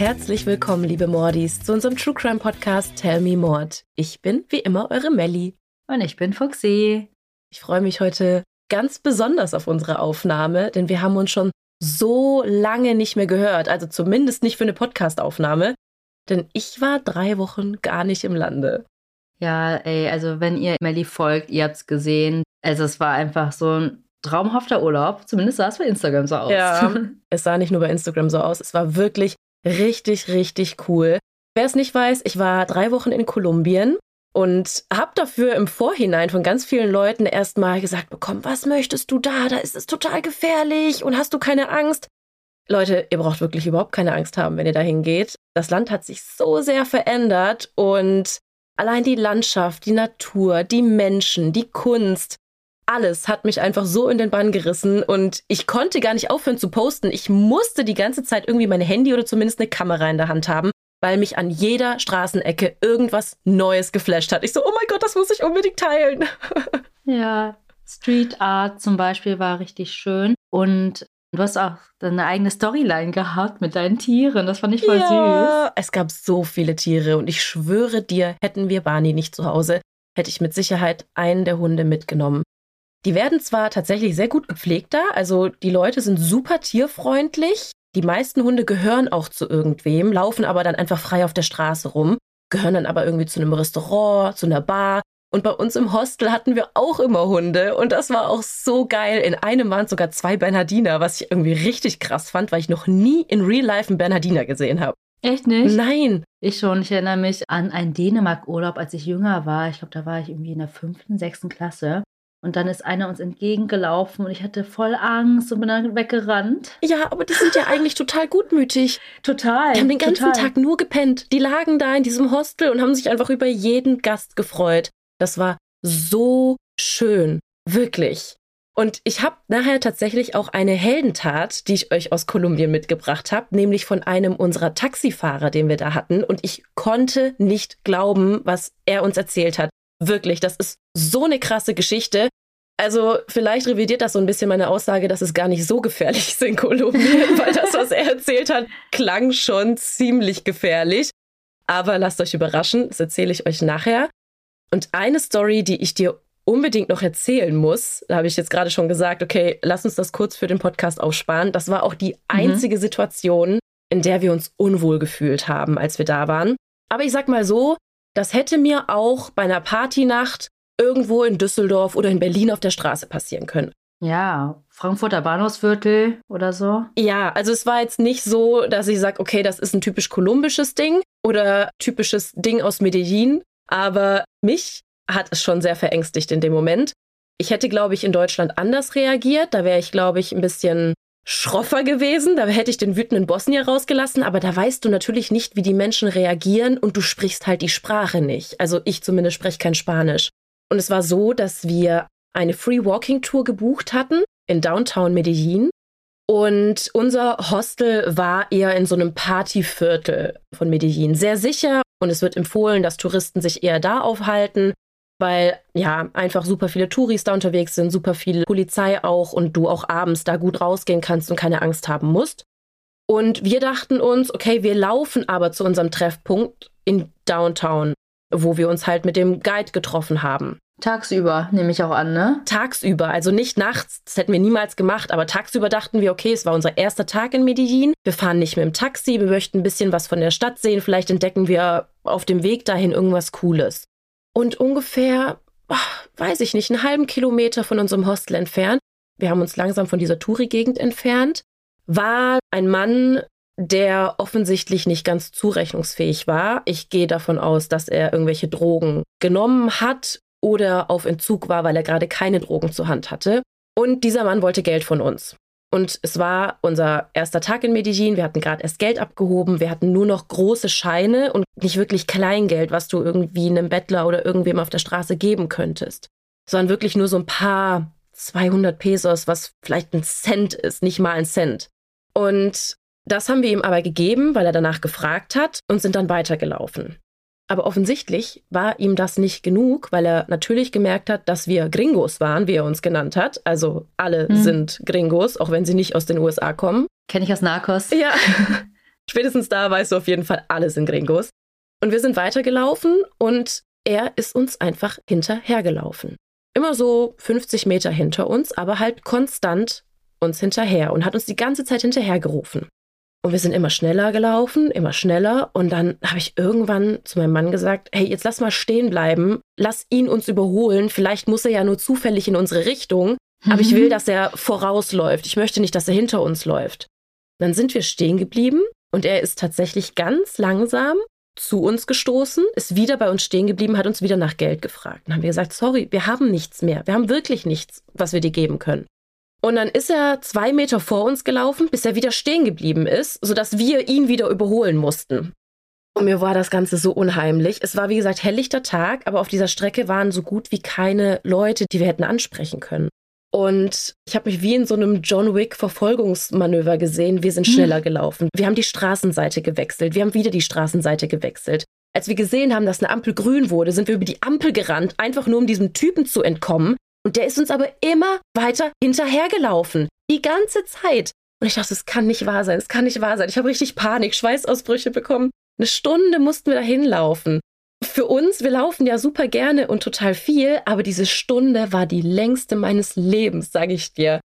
Herzlich willkommen, liebe Mordis, zu unserem True Crime Podcast Tell Me Mord. Ich bin wie immer eure Melli. Und ich bin Fuxi. Ich freue mich heute ganz besonders auf unsere Aufnahme, denn wir haben uns schon so lange nicht mehr gehört, also zumindest nicht für eine Podcastaufnahme, denn ich war drei Wochen gar nicht im Lande. Ja, ey, also wenn ihr Melli folgt, ihr habt's gesehen, also es war einfach so ein traumhafter Urlaub. Zumindest sah es bei Instagram so aus. Ja, es sah nicht nur bei Instagram so aus, es war wirklich richtig, richtig cool. Wer es nicht weiß, ich war drei Wochen in Kolumbien und habe dafür im Vorhinein von ganz vielen Leuten erstmal gesagt bekommen, was möchtest du da? Da ist es total gefährlich und hast du keine Angst? Leute, ihr braucht wirklich überhaupt keine Angst haben, wenn ihr dahin geht. Das Land hat sich so sehr verändert und allein die Landschaft, die Natur, die Menschen, die Kunst, alles hat mich einfach so in den Bann gerissen und ich konnte gar nicht aufhören zu posten. Ich musste die ganze Zeit irgendwie mein Handy oder zumindest eine Kamera in der Hand haben, weil mich an jeder Straßenecke irgendwas Neues geflasht hat. Ich so, oh mein Gott, das muss ich unbedingt teilen. ja, Street Art zum Beispiel war richtig schön und Du hast auch deine eigene Storyline gehabt mit deinen Tieren. Das fand ich voll ja, süß. Es gab so viele Tiere und ich schwöre dir, hätten wir Barney nicht zu Hause, hätte ich mit Sicherheit einen der Hunde mitgenommen. Die werden zwar tatsächlich sehr gut gepflegt da, also die Leute sind super tierfreundlich, die meisten Hunde gehören auch zu irgendwem, laufen aber dann einfach frei auf der Straße rum, gehören dann aber irgendwie zu einem Restaurant, zu einer Bar. Und bei uns im Hostel hatten wir auch immer Hunde und das war auch so geil. In einem waren sogar zwei Bernhardiner, was ich irgendwie richtig krass fand, weil ich noch nie in Real Life einen Bernhardiner gesehen habe. Echt nicht? Nein. Ich schon. Ich erinnere mich an einen Dänemark-Urlaub, als ich jünger war. Ich glaube, da war ich irgendwie in der fünften, sechsten Klasse. Und dann ist einer uns entgegengelaufen und ich hatte voll Angst und bin dann weggerannt. Ja, aber die sind ja eigentlich total gutmütig. Total. Die haben den ganzen total. Tag nur gepennt. Die lagen da in diesem Hostel und haben sich einfach über jeden Gast gefreut. Das war so schön. Wirklich. Und ich habe nachher tatsächlich auch eine Heldentat, die ich euch aus Kolumbien mitgebracht habe, nämlich von einem unserer Taxifahrer, den wir da hatten. Und ich konnte nicht glauben, was er uns erzählt hat. Wirklich, das ist so eine krasse Geschichte. Also vielleicht revidiert das so ein bisschen meine Aussage, dass es gar nicht so gefährlich ist in Kolumbien, weil das, was er erzählt hat, klang schon ziemlich gefährlich. Aber lasst euch überraschen, das erzähle ich euch nachher. Und eine Story, die ich dir unbedingt noch erzählen muss, da habe ich jetzt gerade schon gesagt, okay, lass uns das kurz für den Podcast aufsparen. Das war auch die mhm. einzige mhm. Situation, in der wir uns unwohl gefühlt haben, als wir da waren. Aber ich sag mal so, das hätte mir auch bei einer Partynacht irgendwo in Düsseldorf oder in Berlin auf der Straße passieren können. Ja, Frankfurter Bahnhofsviertel oder so. Ja, also es war jetzt nicht so, dass ich sage, okay, das ist ein typisch kolumbisches Ding oder typisches Ding aus Medellin, aber mich hat es schon sehr verängstigt in dem Moment. Ich hätte, glaube ich, in Deutschland anders reagiert. Da wäre ich, glaube ich, ein bisschen schroffer gewesen. Da hätte ich den wütenden Bosnier rausgelassen, aber da weißt du natürlich nicht, wie die Menschen reagieren und du sprichst halt die Sprache nicht. Also ich zumindest spreche kein Spanisch. Und es war so, dass wir eine Free Walking Tour gebucht hatten in Downtown Medellin. Und unser Hostel war eher in so einem Partyviertel von Medellin. Sehr sicher und es wird empfohlen, dass Touristen sich eher da aufhalten weil ja einfach super viele Touris da unterwegs sind, super viel Polizei auch und du auch abends da gut rausgehen kannst und keine Angst haben musst. Und wir dachten uns, okay, wir laufen aber zu unserem Treffpunkt in Downtown, wo wir uns halt mit dem Guide getroffen haben. Tagsüber, nehme ich auch an, ne? Tagsüber, also nicht nachts, das hätten wir niemals gemacht, aber tagsüber dachten wir, okay, es war unser erster Tag in Medellin. Wir fahren nicht mit dem Taxi, wir möchten ein bisschen was von der Stadt sehen, vielleicht entdecken wir auf dem Weg dahin irgendwas Cooles. Und ungefähr, ach, weiß ich nicht, einen halben Kilometer von unserem Hostel entfernt, wir haben uns langsam von dieser Touri-Gegend entfernt, war ein Mann, der offensichtlich nicht ganz zurechnungsfähig war. Ich gehe davon aus, dass er irgendwelche Drogen genommen hat oder auf Entzug war, weil er gerade keine Drogen zur Hand hatte. Und dieser Mann wollte Geld von uns. Und es war unser erster Tag in Medellin. Wir hatten gerade erst Geld abgehoben. Wir hatten nur noch große Scheine und nicht wirklich Kleingeld, was du irgendwie einem Bettler oder irgendwem auf der Straße geben könntest. Sondern wirklich nur so ein paar 200 Pesos, was vielleicht ein Cent ist, nicht mal ein Cent. Und das haben wir ihm aber gegeben, weil er danach gefragt hat und sind dann weitergelaufen. Aber offensichtlich war ihm das nicht genug, weil er natürlich gemerkt hat, dass wir Gringos waren, wie er uns genannt hat. Also alle hm. sind Gringos, auch wenn sie nicht aus den USA kommen. Kenne ich aus Narcos. Ja. Spätestens da weißt du auf jeden Fall, alle sind Gringos. Und wir sind weitergelaufen und er ist uns einfach hinterhergelaufen. Immer so 50 Meter hinter uns, aber halt konstant uns hinterher und hat uns die ganze Zeit hinterhergerufen. Und wir sind immer schneller gelaufen, immer schneller. Und dann habe ich irgendwann zu meinem Mann gesagt, hey, jetzt lass mal stehen bleiben, lass ihn uns überholen. Vielleicht muss er ja nur zufällig in unsere Richtung. Mhm. Aber ich will, mhm. dass er vorausläuft. Ich möchte nicht, dass er hinter uns läuft. Dann sind wir stehen geblieben und er ist tatsächlich ganz langsam zu uns gestoßen, ist wieder bei uns stehen geblieben, hat uns wieder nach Geld gefragt. Dann haben wir gesagt, sorry, wir haben nichts mehr. Wir haben wirklich nichts, was wir dir geben können. Und dann ist er zwei Meter vor uns gelaufen, bis er wieder stehen geblieben ist, sodass wir ihn wieder überholen mussten. Und mir war das Ganze so unheimlich. Es war, wie gesagt, helllichter Tag, aber auf dieser Strecke waren so gut wie keine Leute, die wir hätten ansprechen können. Und ich habe mich wie in so einem John Wick Verfolgungsmanöver gesehen. Wir sind hm. schneller gelaufen. Wir haben die Straßenseite gewechselt. Wir haben wieder die Straßenseite gewechselt. Als wir gesehen haben, dass eine Ampel grün wurde, sind wir über die Ampel gerannt, einfach nur um diesem Typen zu entkommen. Und der ist uns aber immer weiter hinterhergelaufen. Die ganze Zeit. Und ich dachte, es kann nicht wahr sein, es kann nicht wahr sein. Ich habe richtig Panik, Schweißausbrüche bekommen. Eine Stunde mussten wir da hinlaufen. Für uns, wir laufen ja super gerne und total viel, aber diese Stunde war die längste meines Lebens, sage ich dir.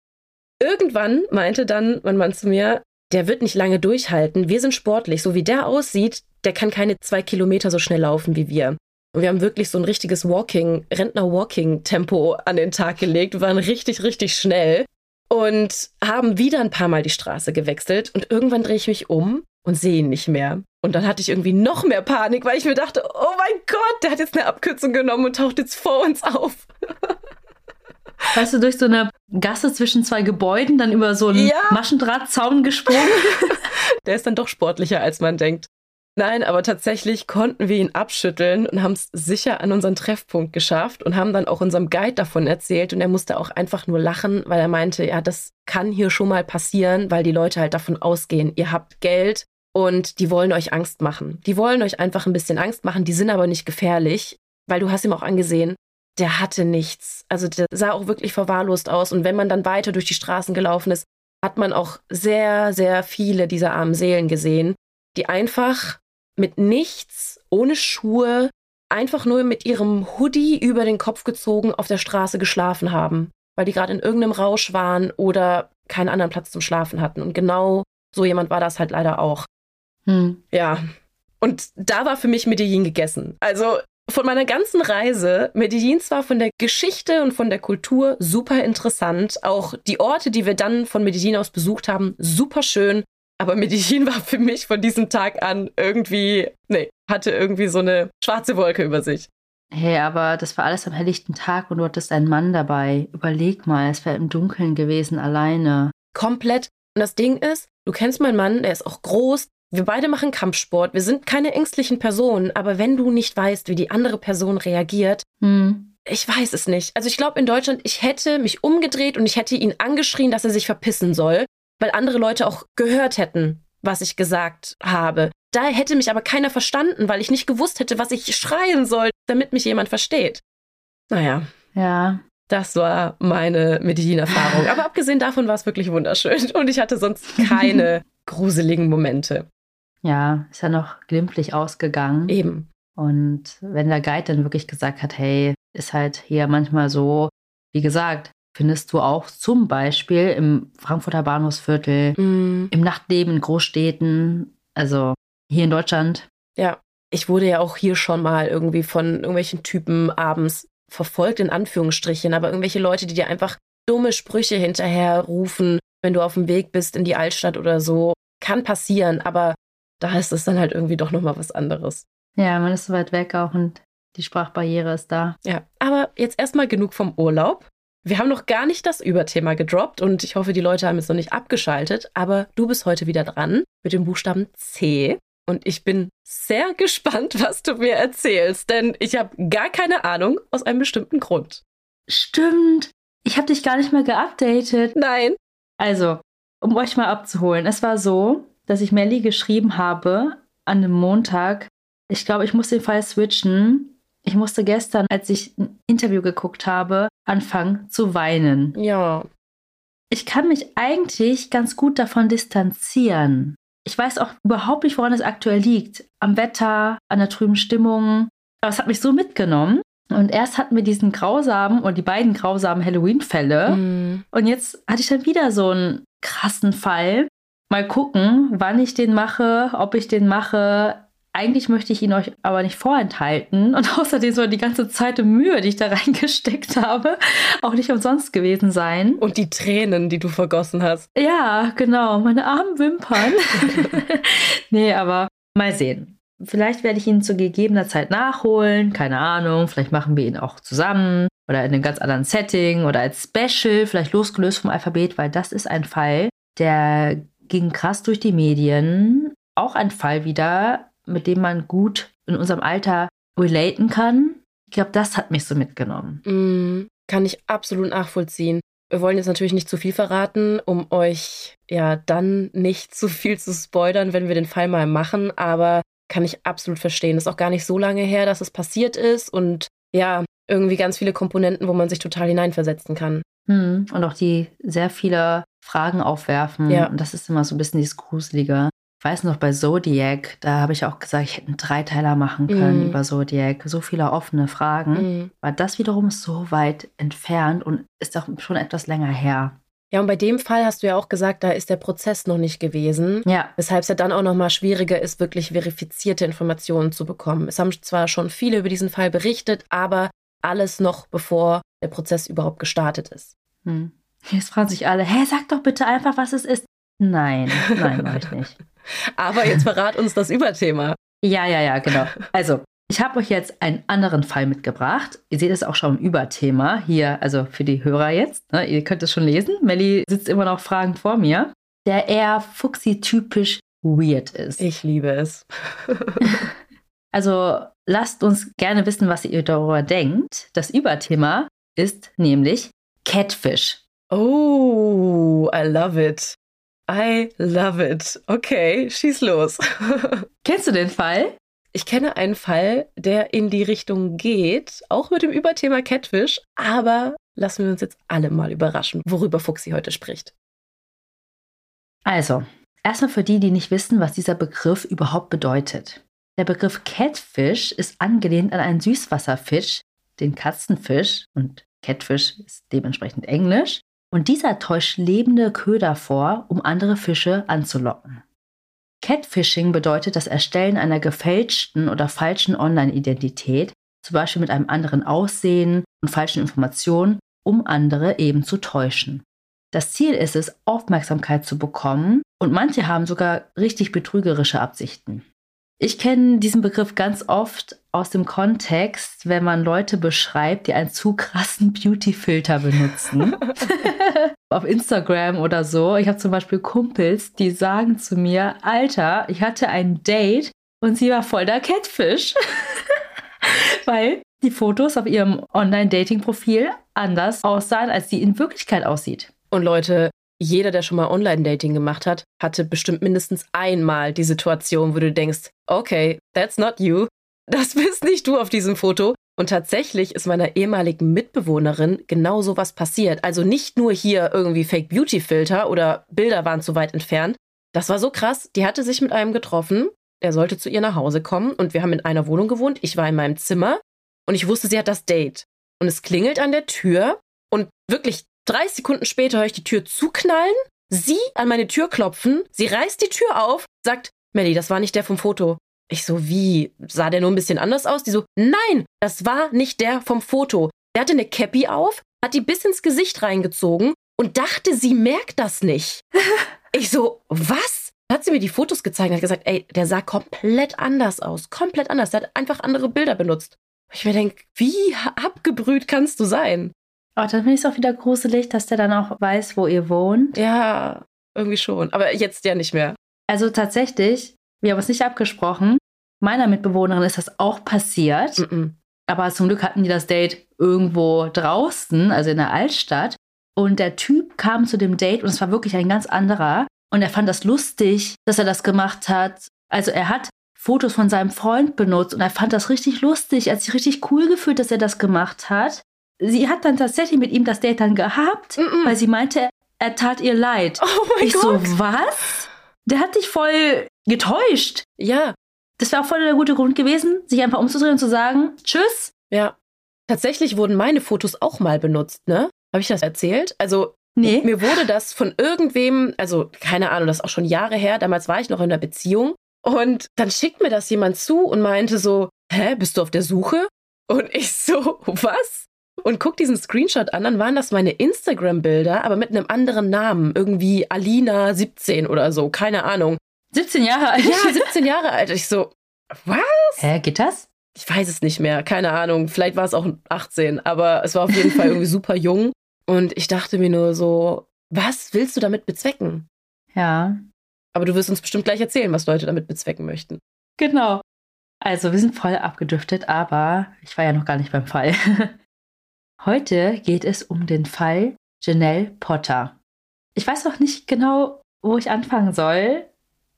Irgendwann meinte dann mein Mann zu mir, der wird nicht lange durchhalten. Wir sind sportlich. So wie der aussieht, der kann keine zwei Kilometer so schnell laufen wie wir. Und wir haben wirklich so ein richtiges Walking, Rentner-Walking-Tempo an den Tag gelegt. Wir waren richtig, richtig schnell und haben wieder ein paar Mal die Straße gewechselt. Und irgendwann drehe ich mich um und sehe ihn nicht mehr. Und dann hatte ich irgendwie noch mehr Panik, weil ich mir dachte, oh mein Gott, der hat jetzt eine Abkürzung genommen und taucht jetzt vor uns auf. Weißt du, durch so eine Gasse zwischen zwei Gebäuden, dann über so einen ja. Maschendrahtzaun gesprungen. der ist dann doch sportlicher, als man denkt. Nein, aber tatsächlich konnten wir ihn abschütteln und haben es sicher an unseren Treffpunkt geschafft und haben dann auch unserem Guide davon erzählt und er musste auch einfach nur lachen, weil er meinte, ja, das kann hier schon mal passieren, weil die Leute halt davon ausgehen, ihr habt Geld und die wollen euch Angst machen. Die wollen euch einfach ein bisschen Angst machen, die sind aber nicht gefährlich, weil du hast ihm auch angesehen, der hatte nichts. Also der sah auch wirklich verwahrlost aus und wenn man dann weiter durch die Straßen gelaufen ist, hat man auch sehr, sehr viele dieser armen Seelen gesehen, die einfach mit nichts, ohne Schuhe, einfach nur mit ihrem Hoodie über den Kopf gezogen auf der Straße geschlafen haben, weil die gerade in irgendeinem Rausch waren oder keinen anderen Platz zum Schlafen hatten. Und genau so jemand war das halt leider auch. Hm. Ja. Und da war für mich Medellin gegessen. Also von meiner ganzen Reise, Medellin zwar von der Geschichte und von der Kultur super interessant, auch die Orte, die wir dann von Medellin aus besucht haben, super schön, aber Medellin war für mich von diesem Tag an irgendwie, nee, hatte irgendwie so eine schwarze Wolke über sich. Hey, aber das war alles am helllichten Tag und du hattest einen Mann dabei. Überleg mal, es wäre im Dunkeln gewesen, alleine. Komplett. Und das Ding ist, du kennst meinen Mann, der ist auch groß. Wir beide machen Kampfsport. Wir sind keine ängstlichen Personen. Aber wenn du nicht weißt, wie die andere Person reagiert, hm. ich weiß es nicht. Also ich glaube in Deutschland, ich hätte mich umgedreht und ich hätte ihn angeschrien, dass er sich verpissen soll weil andere Leute auch gehört hätten, was ich gesagt habe. Da hätte mich aber keiner verstanden, weil ich nicht gewusst hätte, was ich schreien soll, damit mich jemand versteht. Naja. Ja. Das war meine Medellin-Erfahrung. Aber abgesehen davon war es wirklich wunderschön und ich hatte sonst keine gruseligen Momente. Ja, ist ja noch glimpflich ausgegangen. Eben. Und wenn der Guide dann wirklich gesagt hat, hey, ist halt hier manchmal so, wie gesagt, findest du auch zum Beispiel im Frankfurter Bahnhofsviertel, mm. im Nachtleben in Großstädten, also hier in Deutschland. Ja, ich wurde ja auch hier schon mal irgendwie von irgendwelchen Typen abends verfolgt, in Anführungsstrichen, aber irgendwelche Leute, die dir einfach dumme Sprüche hinterher rufen, wenn du auf dem Weg bist in die Altstadt oder so. Kann passieren, aber da ist es dann halt irgendwie doch nochmal was anderes. Ja, man ist so weit weg auch und die Sprachbarriere ist da. Ja, aber jetzt erstmal genug vom Urlaub. Wir haben noch gar nicht das Überthema gedroppt und ich hoffe, die Leute haben es noch nicht abgeschaltet, aber du bist heute wieder dran mit dem Buchstaben C. Und ich bin sehr gespannt, was du mir erzählst, denn ich habe gar keine Ahnung aus einem bestimmten Grund. Stimmt. Ich habe dich gar nicht mehr geupdatet. Nein. Also, um euch mal abzuholen, es war so, dass ich Melly geschrieben habe an einem Montag. Ich glaube, ich muss den Fall switchen ich musste gestern, als ich ein Interview geguckt habe, anfangen zu weinen. Ja. Ich kann mich eigentlich ganz gut davon distanzieren. Ich weiß auch überhaupt nicht, woran es aktuell liegt. Am Wetter, an der trüben Stimmung. Aber es hat mich so mitgenommen. Und erst hatten wir diesen grausamen und die beiden grausamen Halloween-Fälle. Mhm. Und jetzt hatte ich dann wieder so einen krassen Fall. Mal gucken, wann ich den mache, ob ich den mache. Eigentlich möchte ich ihn euch aber nicht vorenthalten. Und außerdem soll die ganze Zeit die Mühe, die ich da reingesteckt habe, auch nicht umsonst gewesen sein. Und die Tränen, die du vergossen hast. Ja, genau. Meine armen Wimpern. nee, aber mal sehen. Vielleicht werde ich ihn zu gegebener Zeit nachholen. Keine Ahnung. Vielleicht machen wir ihn auch zusammen oder in einem ganz anderen Setting oder als Special, vielleicht losgelöst vom Alphabet, weil das ist ein Fall, der ging krass durch die Medien. Auch ein Fall wieder, mit dem man gut in unserem Alter relaten kann. Ich glaube, das hat mich so mitgenommen. Mm, kann ich absolut nachvollziehen. Wir wollen jetzt natürlich nicht zu viel verraten, um euch ja dann nicht zu viel zu spoilern, wenn wir den Fall mal machen, aber kann ich absolut verstehen. Das ist auch gar nicht so lange her, dass es passiert ist und ja, irgendwie ganz viele Komponenten, wo man sich total hineinversetzen kann. Hm. Und auch die sehr viele Fragen aufwerfen. Ja. Und das ist immer so ein bisschen dieses Gruselige. Ich weiß noch, bei Zodiac, da habe ich auch gesagt, ich hätte einen Dreiteiler machen können mm. über Zodiac. So viele offene Fragen. Mm. Weil das wiederum so weit entfernt und ist auch schon etwas länger her. Ja, und bei dem Fall hast du ja auch gesagt, da ist der Prozess noch nicht gewesen. Ja. Weshalb es ja dann auch noch mal schwieriger ist, wirklich verifizierte Informationen zu bekommen. Es haben zwar schon viele über diesen Fall berichtet, aber alles noch bevor der Prozess überhaupt gestartet ist. Hm. Jetzt fragen sich alle, hä, sag doch bitte einfach, was es ist. Nein, nein, mache ich nicht. Aber jetzt verrat uns das Überthema. Ja, ja, ja, genau. Also, ich habe euch jetzt einen anderen Fall mitgebracht. Ihr seht es auch schon im Überthema hier, also für die Hörer jetzt. Ne? Ihr könnt es schon lesen. Melly sitzt immer noch fragend vor mir. Der eher Fuchsi-typisch weird ist. Ich liebe es. also lasst uns gerne wissen, was ihr darüber denkt. Das Überthema ist nämlich Catfish. Oh, I love it. I love it. Okay, schieß los. Kennst du den Fall? Ich kenne einen Fall, der in die Richtung geht, auch mit dem Überthema Catfish, aber lassen wir uns jetzt alle mal überraschen, worüber Fuchsi heute spricht. Also, erstmal für die, die nicht wissen, was dieser Begriff überhaupt bedeutet. Der Begriff Catfish ist angelehnt an einen Süßwasserfisch, den Katzenfisch, und Catfish ist dementsprechend Englisch, und dieser täuscht lebende Köder vor, um andere Fische anzulocken. Catfishing bedeutet das Erstellen einer gefälschten oder falschen Online-Identität, zum Beispiel mit einem anderen Aussehen und falschen Informationen, um andere eben zu täuschen. Das Ziel ist es, Aufmerksamkeit zu bekommen und manche haben sogar richtig betrügerische Absichten. Ich kenne diesen Begriff ganz oft aus dem Kontext, wenn man Leute beschreibt, die einen zu krassen Beauty-Filter benutzen. Auf Instagram oder so. Ich habe zum Beispiel Kumpels, die sagen zu mir, Alter, ich hatte ein Date und sie war voll der Catfish. Weil die Fotos auf ihrem Online-Dating-Profil anders aussahen, als sie in Wirklichkeit aussieht. Und Leute, jeder, der schon mal Online-Dating gemacht hat, hatte bestimmt mindestens einmal die Situation, wo du denkst, okay, that's not you. Das bist nicht du auf diesem Foto. Und tatsächlich ist meiner ehemaligen Mitbewohnerin genau so was passiert. Also nicht nur hier irgendwie Fake Beauty Filter oder Bilder waren zu weit entfernt. Das war so krass. Die hatte sich mit einem getroffen. Er sollte zu ihr nach Hause kommen und wir haben in einer Wohnung gewohnt. Ich war in meinem Zimmer und ich wusste, sie hat das Date. Und es klingelt an der Tür und wirklich Drei Sekunden später höre ich die Tür zuknallen, sie an meine Tür klopfen, sie reißt die Tür auf, sagt, Melly, das war nicht der vom Foto. Ich so, wie? Sah der nur ein bisschen anders aus? Die so, nein, das war nicht der vom Foto. Der hatte eine Cappy auf, hat die bis ins Gesicht reingezogen und dachte, sie merkt das nicht. Ich so, was? Hat sie mir die Fotos gezeigt und hat gesagt, ey, der sah komplett anders aus. Komplett anders. Der hat einfach andere Bilder benutzt. Ich mir denke, wie abgebrüht kannst du sein? Oh, dann finde ich es auch wieder gruselig, dass der dann auch weiß, wo ihr wohnt. Ja, irgendwie schon. Aber jetzt ja nicht mehr. Also tatsächlich, wir haben es nicht abgesprochen. Meiner Mitbewohnerin ist das auch passiert. Mm -mm. Aber zum Glück hatten die das Date irgendwo draußen, also in der Altstadt. Und der Typ kam zu dem Date und es war wirklich ein ganz anderer. Und er fand das lustig, dass er das gemacht hat. Also er hat Fotos von seinem Freund benutzt und er fand das richtig lustig. Er hat sich richtig cool gefühlt, dass er das gemacht hat sie hat dann tatsächlich mit ihm das Date dann gehabt, mm -mm. weil sie meinte, er tat ihr leid. Oh mein ich Gott. so, was? Der hat dich voll getäuscht. Ja. Das wäre auch voll der gute Grund gewesen, sich einfach umzudrehen und zu sagen, tschüss. Ja. Tatsächlich wurden meine Fotos auch mal benutzt, ne? Habe ich das erzählt? Also Nee. mir wurde das von irgendwem, also keine Ahnung, das ist auch schon Jahre her, damals war ich noch in einer Beziehung und dann schickt mir das jemand zu und meinte so, hä, bist du auf der Suche? Und ich so, was? Und guck diesen Screenshot an, dann waren das meine Instagram-Bilder, aber mit einem anderen Namen, irgendwie Alina 17 oder so, keine Ahnung. 17 Jahre alt. Ja, 17 Jahre alt. Ich so, was? Hä, geht das? Ich weiß es nicht mehr, keine Ahnung. Vielleicht war es auch 18, aber es war auf jeden Fall irgendwie super jung. Und ich dachte mir nur so, was willst du damit bezwecken? Ja, Aber du wirst uns bestimmt gleich erzählen, was Leute damit bezwecken möchten. genau. Also, wir sind voll abgedriftet, aber ich war ja noch gar nicht beim Fall. Heute geht es um den Fall Janelle Potter. Ich weiß noch nicht genau, wo ich anfangen soll.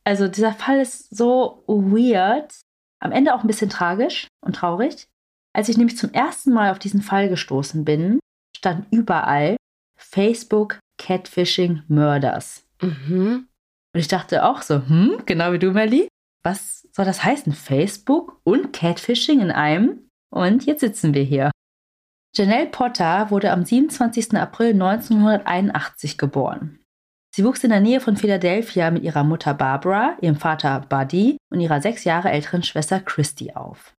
Also, dieser Fall ist so weird, am Ende auch ein bisschen tragisch und traurig. Als ich nämlich zum ersten Mal auf diesen Fall gestoßen bin, stand überall Facebook Catfishing Murders. Mhm. Und ich dachte auch so, hm, genau wie du, Melly. Was soll das heißen? Facebook und Catfishing in einem? Und jetzt sitzen wir hier. Janelle Potter wurde am 27. April 1981 geboren. Sie wuchs in der Nähe von Philadelphia mit ihrer Mutter Barbara, ihrem Vater Buddy und ihrer sechs Jahre älteren Schwester Christy auf.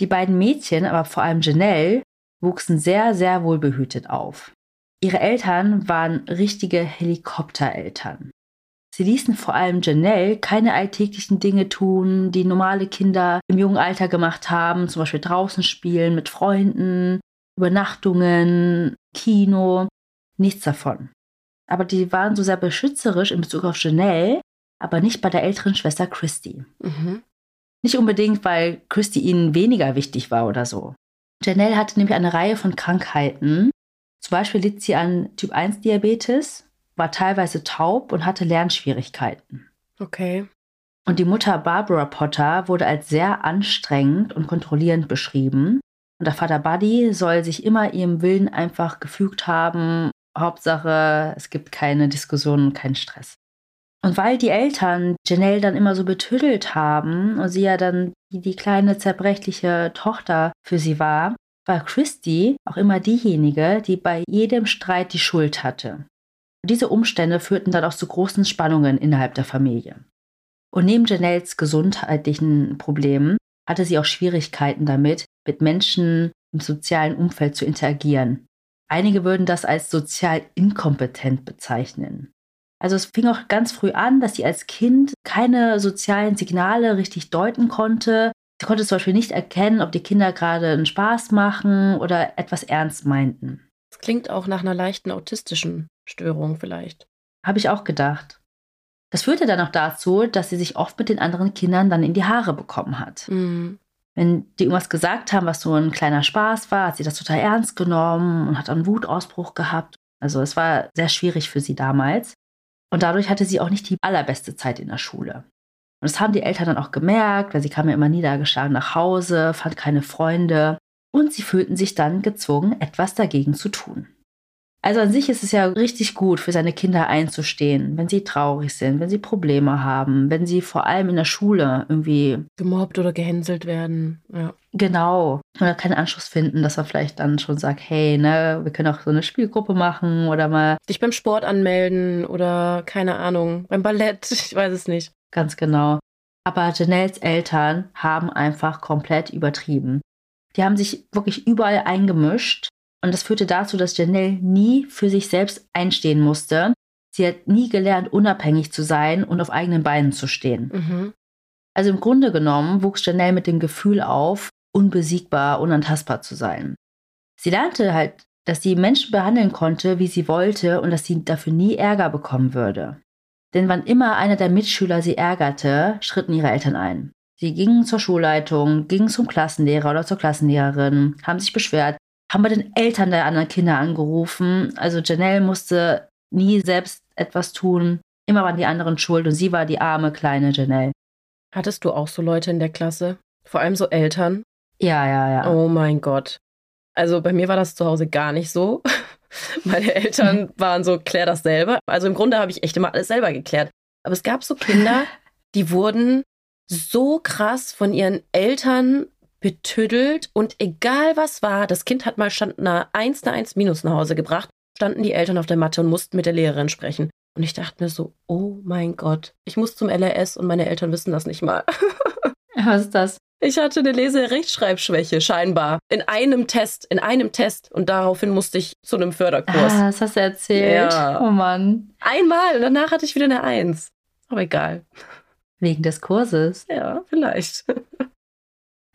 Die beiden Mädchen, aber vor allem Janelle, wuchsen sehr, sehr wohlbehütet auf. Ihre Eltern waren richtige Helikoptereltern. Sie ließen vor allem Janelle keine alltäglichen Dinge tun, die normale Kinder im jungen Alter gemacht haben, zum Beispiel draußen spielen mit Freunden, Übernachtungen, Kino, nichts davon. Aber die waren so sehr beschützerisch in Bezug auf Janelle, aber nicht bei der älteren Schwester Christy. Mhm. Nicht unbedingt, weil Christy ihnen weniger wichtig war oder so. Janelle hatte nämlich eine Reihe von Krankheiten. Zum Beispiel litt sie an Typ-1-Diabetes, war teilweise taub und hatte Lernschwierigkeiten. Okay. Und die Mutter Barbara Potter wurde als sehr anstrengend und kontrollierend beschrieben. Und der Vater Buddy soll sich immer ihrem Willen einfach gefügt haben. Hauptsache, es gibt keine Diskussionen und keinen Stress. Und weil die Eltern Janelle dann immer so betüdelt haben und sie ja dann die, die kleine zerbrechliche Tochter für sie war, war Christy auch immer diejenige, die bei jedem Streit die Schuld hatte. Diese Umstände führten dann auch zu großen Spannungen innerhalb der Familie. Und neben Janelles gesundheitlichen Problemen hatte sie auch Schwierigkeiten damit, mit Menschen im sozialen Umfeld zu interagieren. Einige würden das als sozial inkompetent bezeichnen. Also es fing auch ganz früh an, dass sie als Kind keine sozialen Signale richtig deuten konnte. Sie konnte zum Beispiel nicht erkennen, ob die Kinder gerade einen Spaß machen oder etwas ernst meinten. Das klingt auch nach einer leichten autistischen Störung vielleicht. Habe ich auch gedacht. Das führte dann auch dazu, dass sie sich oft mit den anderen Kindern dann in die Haare bekommen hat. Mhm. Wenn die irgendwas gesagt haben, was so ein kleiner Spaß war, hat sie das total ernst genommen und hat einen Wutausbruch gehabt. Also es war sehr schwierig für sie damals. Und dadurch hatte sie auch nicht die allerbeste Zeit in der Schule. Und das haben die Eltern dann auch gemerkt, weil sie kam ja immer niedergeschlagen nach Hause, fand keine Freunde und sie fühlten sich dann gezwungen, etwas dagegen zu tun. Also an sich ist es ja richtig gut, für seine Kinder einzustehen, wenn sie traurig sind, wenn sie Probleme haben, wenn sie vor allem in der Schule irgendwie Gemobbt oder gehänselt werden. Ja. genau oder keinen Anschluss finden, dass man vielleicht dann schon sagt, hey, ne, wir können auch so eine Spielgruppe machen oder mal Dich beim Sport anmelden oder keine Ahnung, beim Ballett, ich weiß es nicht. Ganz genau. Aber Janelles Eltern haben einfach komplett übertrieben. Die haben sich wirklich überall eingemischt und das führte dazu, dass Janelle nie für sich selbst einstehen musste. Sie hat nie gelernt, unabhängig zu sein und auf eigenen Beinen zu stehen. Mhm. Also im Grunde genommen wuchs Janelle mit dem Gefühl auf, unbesiegbar, unantastbar zu sein. Sie lernte halt, dass sie Menschen behandeln konnte, wie sie wollte und dass sie dafür nie Ärger bekommen würde. Denn wann immer einer der Mitschüler sie ärgerte, schritten ihre Eltern ein. Sie gingen zur Schulleitung, gingen zum Klassenlehrer oder zur Klassenlehrerin, haben sich beschwert, haben bei den Eltern der anderen Kinder angerufen. Also Janelle musste nie selbst etwas tun. Immer waren die anderen schuld und sie war die arme kleine Janelle. Hattest du auch so Leute in der Klasse? Vor allem so Eltern? Ja, ja, ja. Oh mein Gott. Also bei mir war das zu Hause gar nicht so. Meine Eltern waren so, klär das selber. Also im Grunde habe ich echt immer alles selber geklärt. Aber es gab so Kinder, die wurden so krass von ihren Eltern betüdelt und egal was war, das Kind hat mal stand eine 1, eine 1 minus nach Hause gebracht, standen die Eltern auf der Matte und mussten mit der Lehrerin sprechen. Und ich dachte mir so, oh mein Gott, ich muss zum LRS und meine Eltern wissen das nicht mal. Was ist das? Ich hatte eine Lese-Rechtschreibschwäche, scheinbar. In einem Test, in einem Test. Und daraufhin musste ich zu einem Förderkurs. Ah, das hast du erzählt. Ja. Oh Mann. Einmal und danach hatte ich wieder eine Eins. Aber egal. Wegen des Kurses. Ja, vielleicht.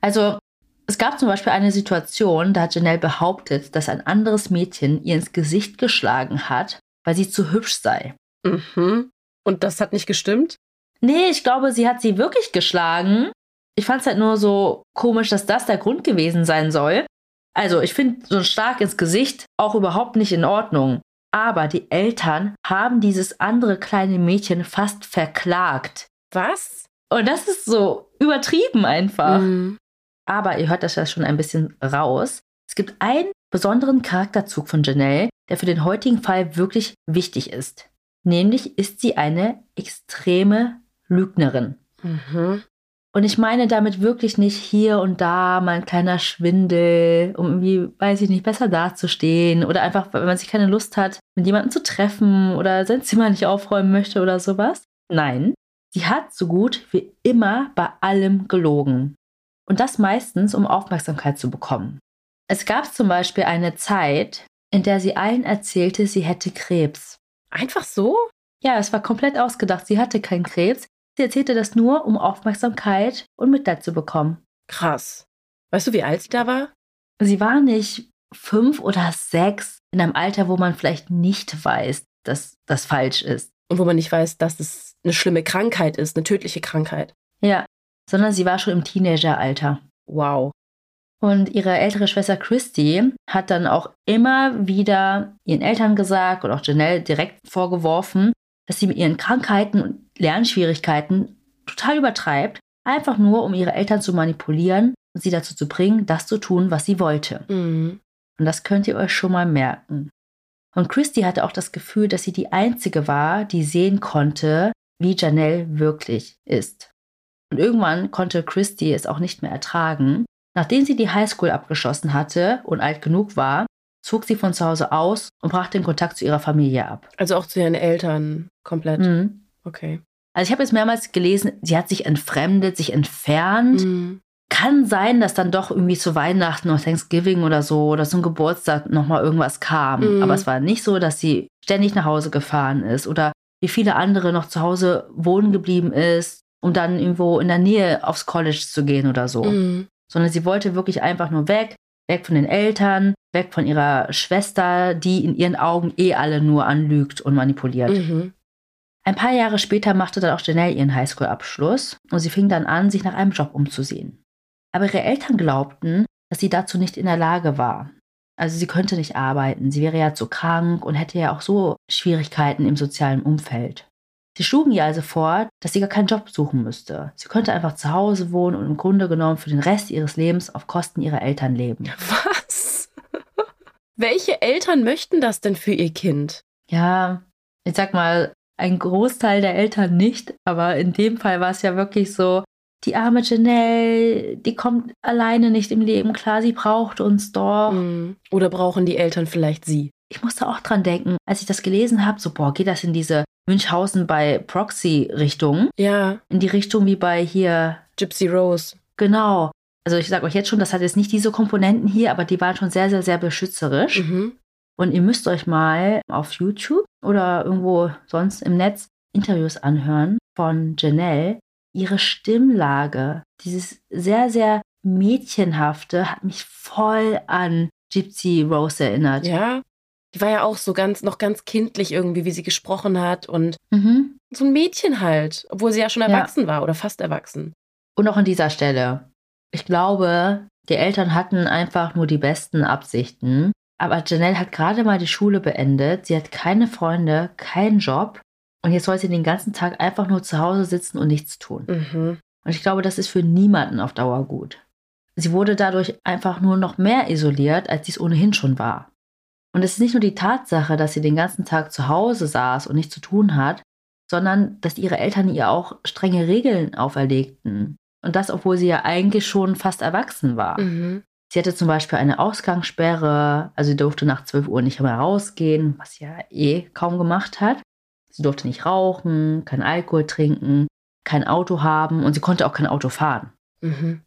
Also, es gab zum Beispiel eine Situation, da hat Janelle behauptet, dass ein anderes Mädchen ihr ins Gesicht geschlagen hat, weil sie zu hübsch sei. Mhm. Und das hat nicht gestimmt? Nee, ich glaube, sie hat sie wirklich geschlagen. Ich fand es halt nur so komisch, dass das der Grund gewesen sein soll. Also, ich finde so ein Schlag ins Gesicht auch überhaupt nicht in Ordnung. Aber die Eltern haben dieses andere kleine Mädchen fast verklagt. Was? Und das ist so übertrieben einfach. Mhm. Aber ihr hört das ja schon ein bisschen raus. Es gibt einen besonderen Charakterzug von Janelle, der für den heutigen Fall wirklich wichtig ist. Nämlich ist sie eine extreme Lügnerin. Mhm. Und ich meine damit wirklich nicht hier und da mal ein kleiner Schwindel, um irgendwie, weiß ich nicht, besser dazustehen oder einfach, weil man sich keine Lust hat, mit jemandem zu treffen oder sein Zimmer nicht aufräumen möchte oder sowas. Nein, sie hat so gut wie immer bei allem gelogen. Und das meistens, um Aufmerksamkeit zu bekommen. Es gab zum Beispiel eine Zeit, in der sie allen erzählte, sie hätte Krebs. Einfach so? Ja, es war komplett ausgedacht. Sie hatte keinen Krebs. Sie erzählte das nur, um Aufmerksamkeit und Mitleid zu bekommen. Krass. Weißt du, wie alt sie da war? Sie war nicht fünf oder sechs in einem Alter, wo man vielleicht nicht weiß, dass das falsch ist. Und wo man nicht weiß, dass es eine schlimme Krankheit ist, eine tödliche Krankheit. Sondern sie war schon im Teenageralter. Wow. Und ihre ältere Schwester Christy hat dann auch immer wieder ihren Eltern gesagt und auch Janelle direkt vorgeworfen, dass sie mit ihren Krankheiten und Lernschwierigkeiten total übertreibt, einfach nur um ihre Eltern zu manipulieren und sie dazu zu bringen, das zu tun, was sie wollte. Mhm. Und das könnt ihr euch schon mal merken. Und Christy hatte auch das Gefühl, dass sie die Einzige war, die sehen konnte, wie Janelle wirklich ist. Und irgendwann konnte Christy es auch nicht mehr ertragen. Nachdem sie die Highschool abgeschlossen hatte und alt genug war, zog sie von zu Hause aus und brach den Kontakt zu ihrer Familie ab. Also auch zu ihren Eltern komplett. Mhm. Okay. Also ich habe jetzt mehrmals gelesen, sie hat sich entfremdet, sich entfernt. Mhm. Kann sein, dass dann doch irgendwie zu Weihnachten oder Thanksgiving oder so oder zum Geburtstag nochmal irgendwas kam. Mhm. Aber es war nicht so, dass sie ständig nach Hause gefahren ist oder wie viele andere noch zu Hause wohnen geblieben ist, um dann irgendwo in der Nähe aufs College zu gehen oder so. Mhm. Sondern sie wollte wirklich einfach nur weg, weg von den Eltern, weg von ihrer Schwester, die in ihren Augen eh alle nur anlügt und manipuliert. Mhm. Ein paar Jahre später machte dann auch Janelle ihren Highschool-Abschluss und sie fing dann an, sich nach einem Job umzusehen. Aber ihre Eltern glaubten, dass sie dazu nicht in der Lage war. Also sie könnte nicht arbeiten, sie wäre ja zu krank und hätte ja auch so Schwierigkeiten im sozialen Umfeld. Sie schlugen ihr also vor, dass sie gar keinen Job suchen müsste. Sie könnte einfach zu Hause wohnen und im Grunde genommen für den Rest ihres Lebens auf Kosten ihrer Eltern leben. Was? Welche Eltern möchten das denn für ihr Kind? Ja, ich sag mal, ein Großteil der Eltern nicht, aber in dem Fall war es ja wirklich so, die arme Janelle, die kommt alleine nicht im Leben klar, sie braucht uns doch. Mhm. Oder brauchen die Eltern vielleicht sie? Ich musste auch dran denken, als ich das gelesen habe, so, boah, geht das in diese Münchhausen bei Proxy-Richtung? Ja, In die Richtung wie bei hier, Gypsy Rose. genau. Also ich sage euch jetzt schon, das hat jetzt nicht diese Komponenten hier, aber die waren schon sehr, sehr, sehr beschützerisch. Mhm. Und ihr müsst euch mal auf YouTube oder irgendwo sonst im Netz Interviews anhören von Janelle. Ihre Stimmlage, dieses sehr, sehr mädchenhafte, hat mich voll an Gypsy Rose erinnert. Ja. Die war ja auch so ganz, noch ganz kindlich irgendwie, wie sie gesprochen hat und Mhm. so ein Mädchen halt, obwohl sie ja schon Ja. erwachsen war oder fast erwachsen. Und auch an dieser Stelle. Ich glaube, die Eltern hatten einfach nur die besten Absichten. Aber Janelle hat gerade mal die Schule beendet. Sie hat keine Freunde, keinen Job. Und jetzt soll sie den ganzen Tag einfach nur zu Hause sitzen und nichts tun. Mhm. Und ich glaube, das ist für niemanden auf Dauer gut. Sie wurde dadurch einfach nur noch mehr isoliert, als sie es ohnehin schon war. Und es ist nicht nur die Tatsache, dass sie den ganzen Tag zu Hause saß und nichts zu tun hat, sondern dass ihre Eltern ihr auch strenge Regeln auferlegten. Und das, obwohl sie ja eigentlich schon fast erwachsen war. Mhm. Sie hatte zum Beispiel eine Ausgangssperre, also sie durfte nach 12 Uhr nicht mehr rausgehen, was sie ja eh kaum gemacht hat. Sie durfte nicht rauchen, kein Alkohol trinken, kein Auto haben und sie konnte auch kein Auto fahren. Mhm.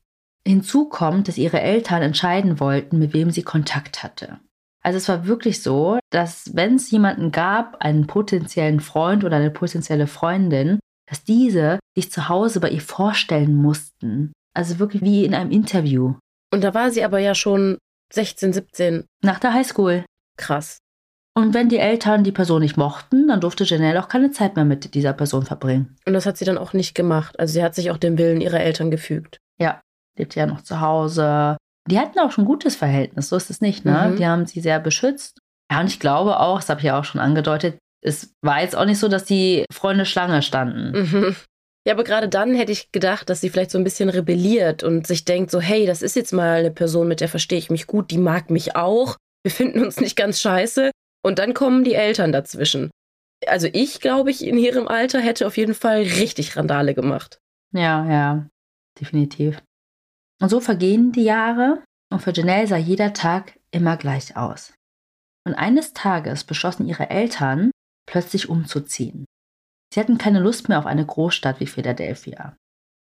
Hinzu kommt, dass ihre Eltern entscheiden wollten, mit wem sie Kontakt hatte. Also es war wirklich so, dass wenn es jemanden gab, einen potenziellen Freund oder eine potenzielle Freundin, dass diese sich zu Hause bei ihr vorstellen mussten. Also wirklich wie in einem Interview. Und da war sie aber ja schon 16, 17. Nach der Highschool. Krass. Und wenn die Eltern die Person nicht mochten, dann durfte Janelle auch keine Zeit mehr mit dieser Person verbringen. Und das hat sie dann auch nicht gemacht. Also sie hat sich auch dem Willen ihrer Eltern gefügt. Ja, lebte ja noch zu Hause. Die hatten auch schon ein gutes Verhältnis, so ist es nicht, ne? Mhm. Die haben sie sehr beschützt. Ja, und ich glaube auch, das habe ich ja auch schon angedeutet, es war jetzt auch nicht so, dass die Freunde Schlange standen. Mhm. Ja, aber gerade dann hätte ich gedacht, dass sie vielleicht so ein bisschen rebelliert und sich denkt, so, hey, das ist jetzt mal eine Person, mit der verstehe ich mich gut, die mag mich auch. Wir finden uns nicht ganz scheiße. Und dann kommen die Eltern dazwischen. Also ich, glaube ich, in ihrem Alter hätte auf jeden Fall richtig Randale gemacht. Ja, ja, definitiv. Und so vergehen die Jahre und für Janelle sah jeder Tag immer gleich aus. Und eines Tages beschlossen ihre Eltern, plötzlich umzuziehen. Sie hatten keine Lust mehr auf eine Großstadt wie Philadelphia.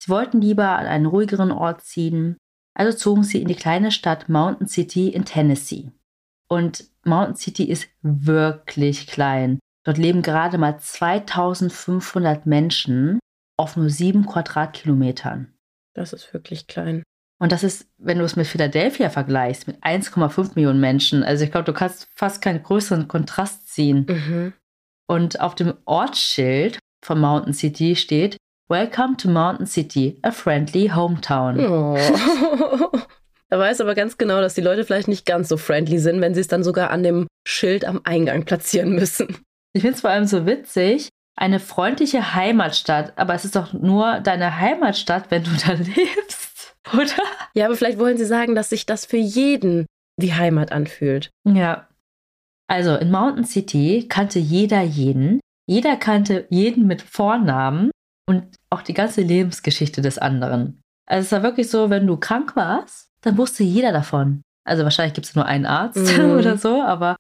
Sie wollten lieber an einen ruhigeren Ort ziehen, also zogen sie in die kleine Stadt Mountain City in Tennessee. Und Mountain City ist wirklich klein. Dort leben gerade mal 2500 Menschen auf nur sieben Quadratkilometern. Das ist wirklich klein. Und das ist, wenn du es mit Philadelphia vergleichst, mit 1,5 Millionen Menschen. Also ich glaube, du kannst fast keinen größeren Kontrast ziehen. Mhm. Und auf dem Ortsschild von Mountain City steht Welcome to Mountain City, a friendly hometown. Oh. Er weiß aber ganz genau, dass die Leute vielleicht nicht ganz so friendly sind, wenn sie es dann sogar an dem Schild am Eingang platzieren müssen. Ich finde es vor allem so witzig, eine freundliche Heimatstadt, aber es ist doch nur deine Heimatstadt, wenn du da lebst, oder? Ja, aber vielleicht wollen sie sagen, dass sich das für jeden wie Heimat anfühlt. Ja. Also in Mountain City kannte jeder jeden, jeder kannte jeden mit Vornamen und auch die ganze Lebensgeschichte des anderen. Also es war wirklich so, wenn du krank warst, dann wusste jeder davon. Also wahrscheinlich gibt es nur einen Arzt mhm. oder so, aber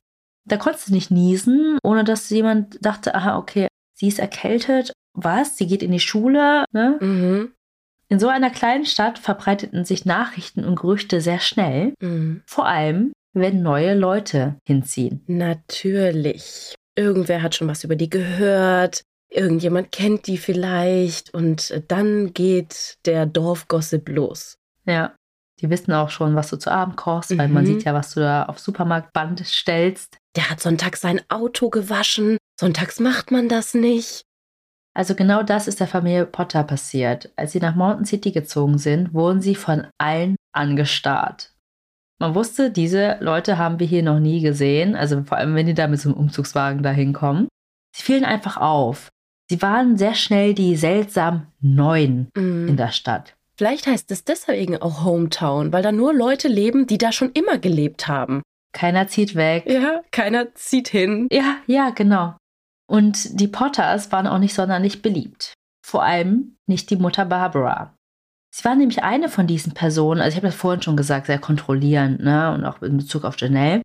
da konntest du nicht niesen, ohne dass jemand dachte, aha, okay, sie ist erkältet, was? Sie geht in die Schule, ne? Mhm. In so einer kleinen Stadt verbreiteten sich Nachrichten und Gerüchte sehr schnell, mhm. vor allem, wenn neue Leute hinziehen. Natürlich. Irgendwer hat schon was über die gehört, irgendjemand kennt die vielleicht und dann geht der Dorfgossip los. Ja. Die wissen auch schon, was du zu Abend kochst, mhm. weil man mhm. sieht ja, was du da auf Supermarktband stellst. Der hat sonntags sein Auto gewaschen. Sonntags macht man das nicht. Also genau das ist der Familie Potter passiert. Als sie nach Mountain City gezogen sind, wurden sie von allen angestarrt. Man wusste, diese Leute haben wir hier noch nie gesehen, also vor allem wenn die da mit so einem Umzugswagen dahin kommen. Sie fielen einfach auf. Sie waren sehr schnell die seltsam Neuen mm. in der Stadt. Vielleicht heißt es deswegen auch Hometown, weil da nur Leute leben, die da schon immer gelebt haben. Keiner zieht weg. Ja, keiner zieht hin. Ja, ja, genau. Und die Potters waren auch nicht sonderlich beliebt. Vor allem nicht die Mutter Barbara. Sie war nämlich eine von diesen Personen, also ich habe das vorhin schon gesagt, sehr kontrollierend, ne, und auch in Bezug auf Janelle.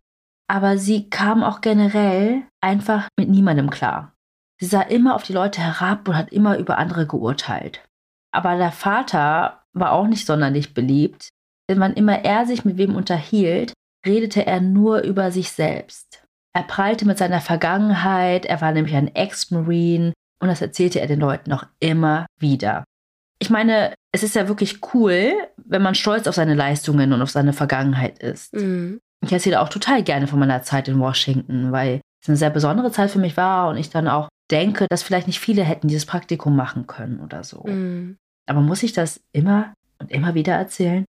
Aber sie kam auch generell einfach mit niemandem klar. Sie sah immer auf die Leute herab und hat immer über andere geurteilt. Aber der Vater war auch nicht sonderlich beliebt, denn wann immer er sich mit wem unterhielt, redete er nur über sich selbst. Er prallte mit seiner Vergangenheit, er war nämlich ein Ex-Marine und das erzählte er den Leuten noch immer wieder. Ich meine, es ist ja wirklich cool, wenn man stolz auf seine Leistungen und auf seine Vergangenheit ist. Mhm. Ich erzähle auch total gerne von meiner Zeit in Washington, weil es eine sehr besondere Zeit für mich war und ich dann auch denke, dass vielleicht nicht viele hätten dieses Praktikum machen können oder so. Mhm. Aber muss ich das immer und immer wieder erzählen?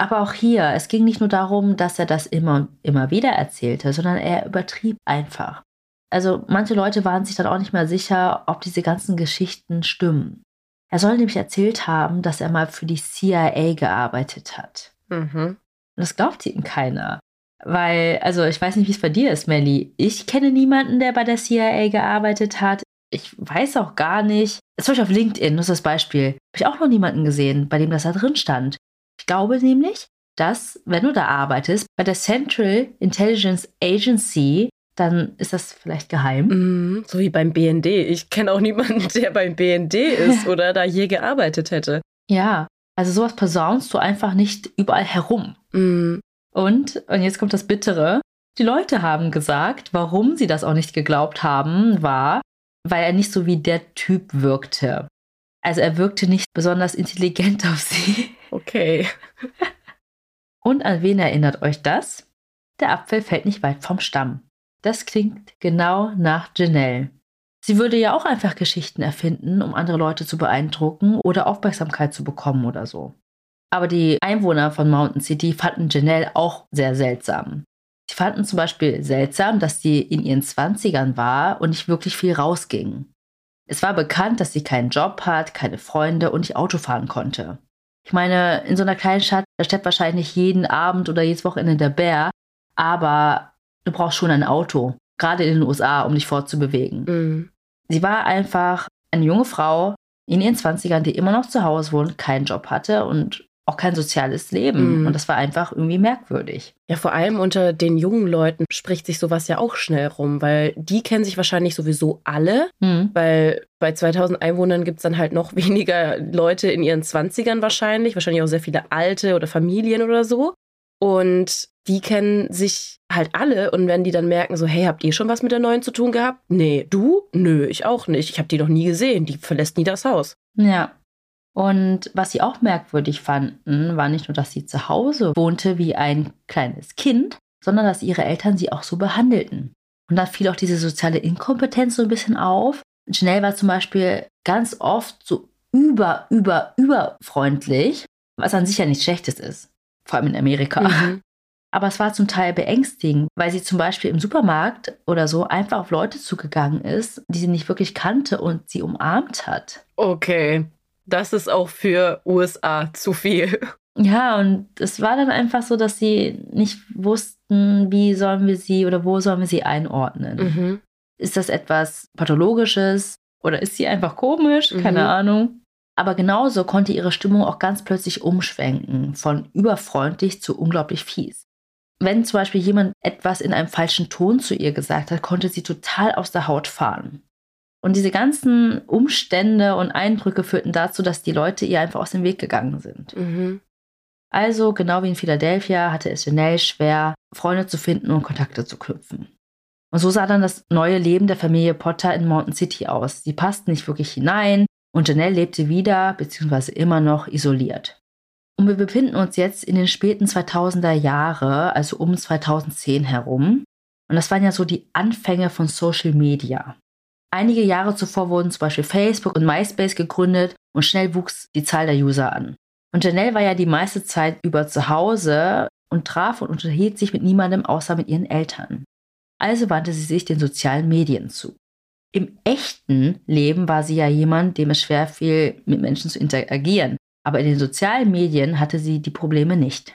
Aber auch hier, es ging nicht nur darum, dass er das immer und immer wieder erzählte, sondern er übertrieb einfach. Also manche Leute waren sich dann auch nicht mehr sicher, ob diese ganzen Geschichten stimmen. Er soll nämlich erzählt haben, dass er mal für die CIA gearbeitet hat. Mhm. Und das glaubte ihm keiner. Weil, also ich weiß nicht, wie es bei dir ist, Melly. Ich kenne niemanden, der bei der CIA gearbeitet hat. ich weiß auch gar nicht. Zum Beispiel auf LinkedIn, das ist das Beispiel. Habe ich auch noch niemanden gesehen, bei dem das da drin stand. Ich glaube nämlich, dass, wenn du da arbeitest, bei der Central Intelligence Agency, dann ist das vielleicht geheim. Mm, so wie beim BND. Ich kenne auch niemanden, der beim BND ist oder da je gearbeitet hätte. Ja, also sowas posaunst du einfach nicht überall herum. Mm. Und, und jetzt kommt das Bittere. Die Leute haben gesagt, warum sie das auch nicht geglaubt haben, war, weil er nicht so wie der Typ wirkte. Also er wirkte nicht besonders intelligent auf sie. Okay. Und an wen erinnert euch das? Der Apfel fällt nicht weit vom Stamm. Das klingt genau nach Janelle. Sie würde ja auch einfach Geschichten erfinden, um andere Leute zu beeindrucken oder Aufmerksamkeit zu bekommen oder so. Aber die Einwohner von Mountain City fanden Janelle auch sehr seltsam. Sie fanden zum Beispiel seltsam, dass sie in ihren Zwanzigern war und nicht wirklich viel rausging. Es war bekannt, dass sie keinen Job hat, keine Freunde und nicht Auto fahren konnte. Ich meine, in so einer kleinen Stadt, da steppt wahrscheinlich jeden Abend oder jedes Wochenende der Bär, aber du brauchst schon ein Auto, gerade in den USA, um dich fortzubewegen. Mhm. Sie war einfach eine junge Frau in ihren Zwanzigern, die immer noch zu Hause wohnt, keinen Job hatte und auch kein soziales Leben. Mhm. Und das war einfach irgendwie merkwürdig. Ja, vor allem unter den jungen Leuten spricht sich sowas ja auch schnell rum, weil die kennen sich wahrscheinlich sowieso alle, mhm. weil bei 2000 Einwohnern gibt es dann halt noch weniger Leute in ihren 20ern wahrscheinlich, wahrscheinlich auch sehr viele Alte oder Familien oder so. Und die kennen sich halt alle und wenn die dann merken, so, hey, habt ihr schon was mit der neuen zu tun gehabt? Nee, du? Nö, ich auch nicht. Ich habe die noch nie gesehen. Die verlässt nie das Haus. Ja, und was sie auch merkwürdig fanden, war nicht nur, dass sie zu Hause wohnte wie ein kleines Kind, sondern dass ihre Eltern sie auch so behandelten. Und da fiel auch diese soziale Inkompetenz so ein bisschen auf. Janelle war zum Beispiel ganz oft so über, über, überfreundlich, was an sich ja nichts Schlechtes ist. Vor allem in Amerika. Mhm. Aber es war zum Teil beängstigend, weil sie zum Beispiel im Supermarkt oder so einfach auf Leute zugegangen ist, die sie nicht wirklich kannte und sie umarmt hat. Okay das ist auch für USA zu viel. Ja, und es war dann einfach so, dass sie nicht wussten, wie sollen wir sie oder wo sollen wir sie einordnen. Mhm. Ist das etwas Pathologisches oder ist sie einfach komisch? Keine mhm. Ahnung. Aber genauso konnte ihre Stimmung auch ganz plötzlich umschwenken, von überfreundlich zu unglaublich fies. Wenn zum Beispiel jemand etwas in einem falschen Ton zu ihr gesagt hat, konnte sie total aus der Haut fahren. Und diese ganzen Umstände und Eindrücke führten dazu, dass die Leute ihr einfach aus dem Weg gegangen sind. Mhm. Also, genau wie in Philadelphia, hatte es Janelle schwer, Freunde zu finden und Kontakte zu knüpfen. Und so sah dann das neue Leben der Familie Potter in Mountain City aus. Sie passten nicht wirklich hinein und Janelle lebte wieder, beziehungsweise immer noch isoliert. Und wir befinden uns jetzt in den späten 2000er Jahre, also um 2010 herum. Und das waren ja so die Anfänge von Social Media. Einige Jahre zuvor wurden zum Beispiel Facebook und MySpace gegründet und schnell wuchs die Zahl der User an. Und Janelle war ja die meiste Zeit über zu Hause und traf und unterhielt sich mit niemandem außer mit ihren Eltern. Also wandte sie sich den sozialen Medien zu. Im echten Leben war sie ja jemand, dem es schwer fiel, mit Menschen zu interagieren. Aber in den sozialen Medien hatte sie die Probleme nicht.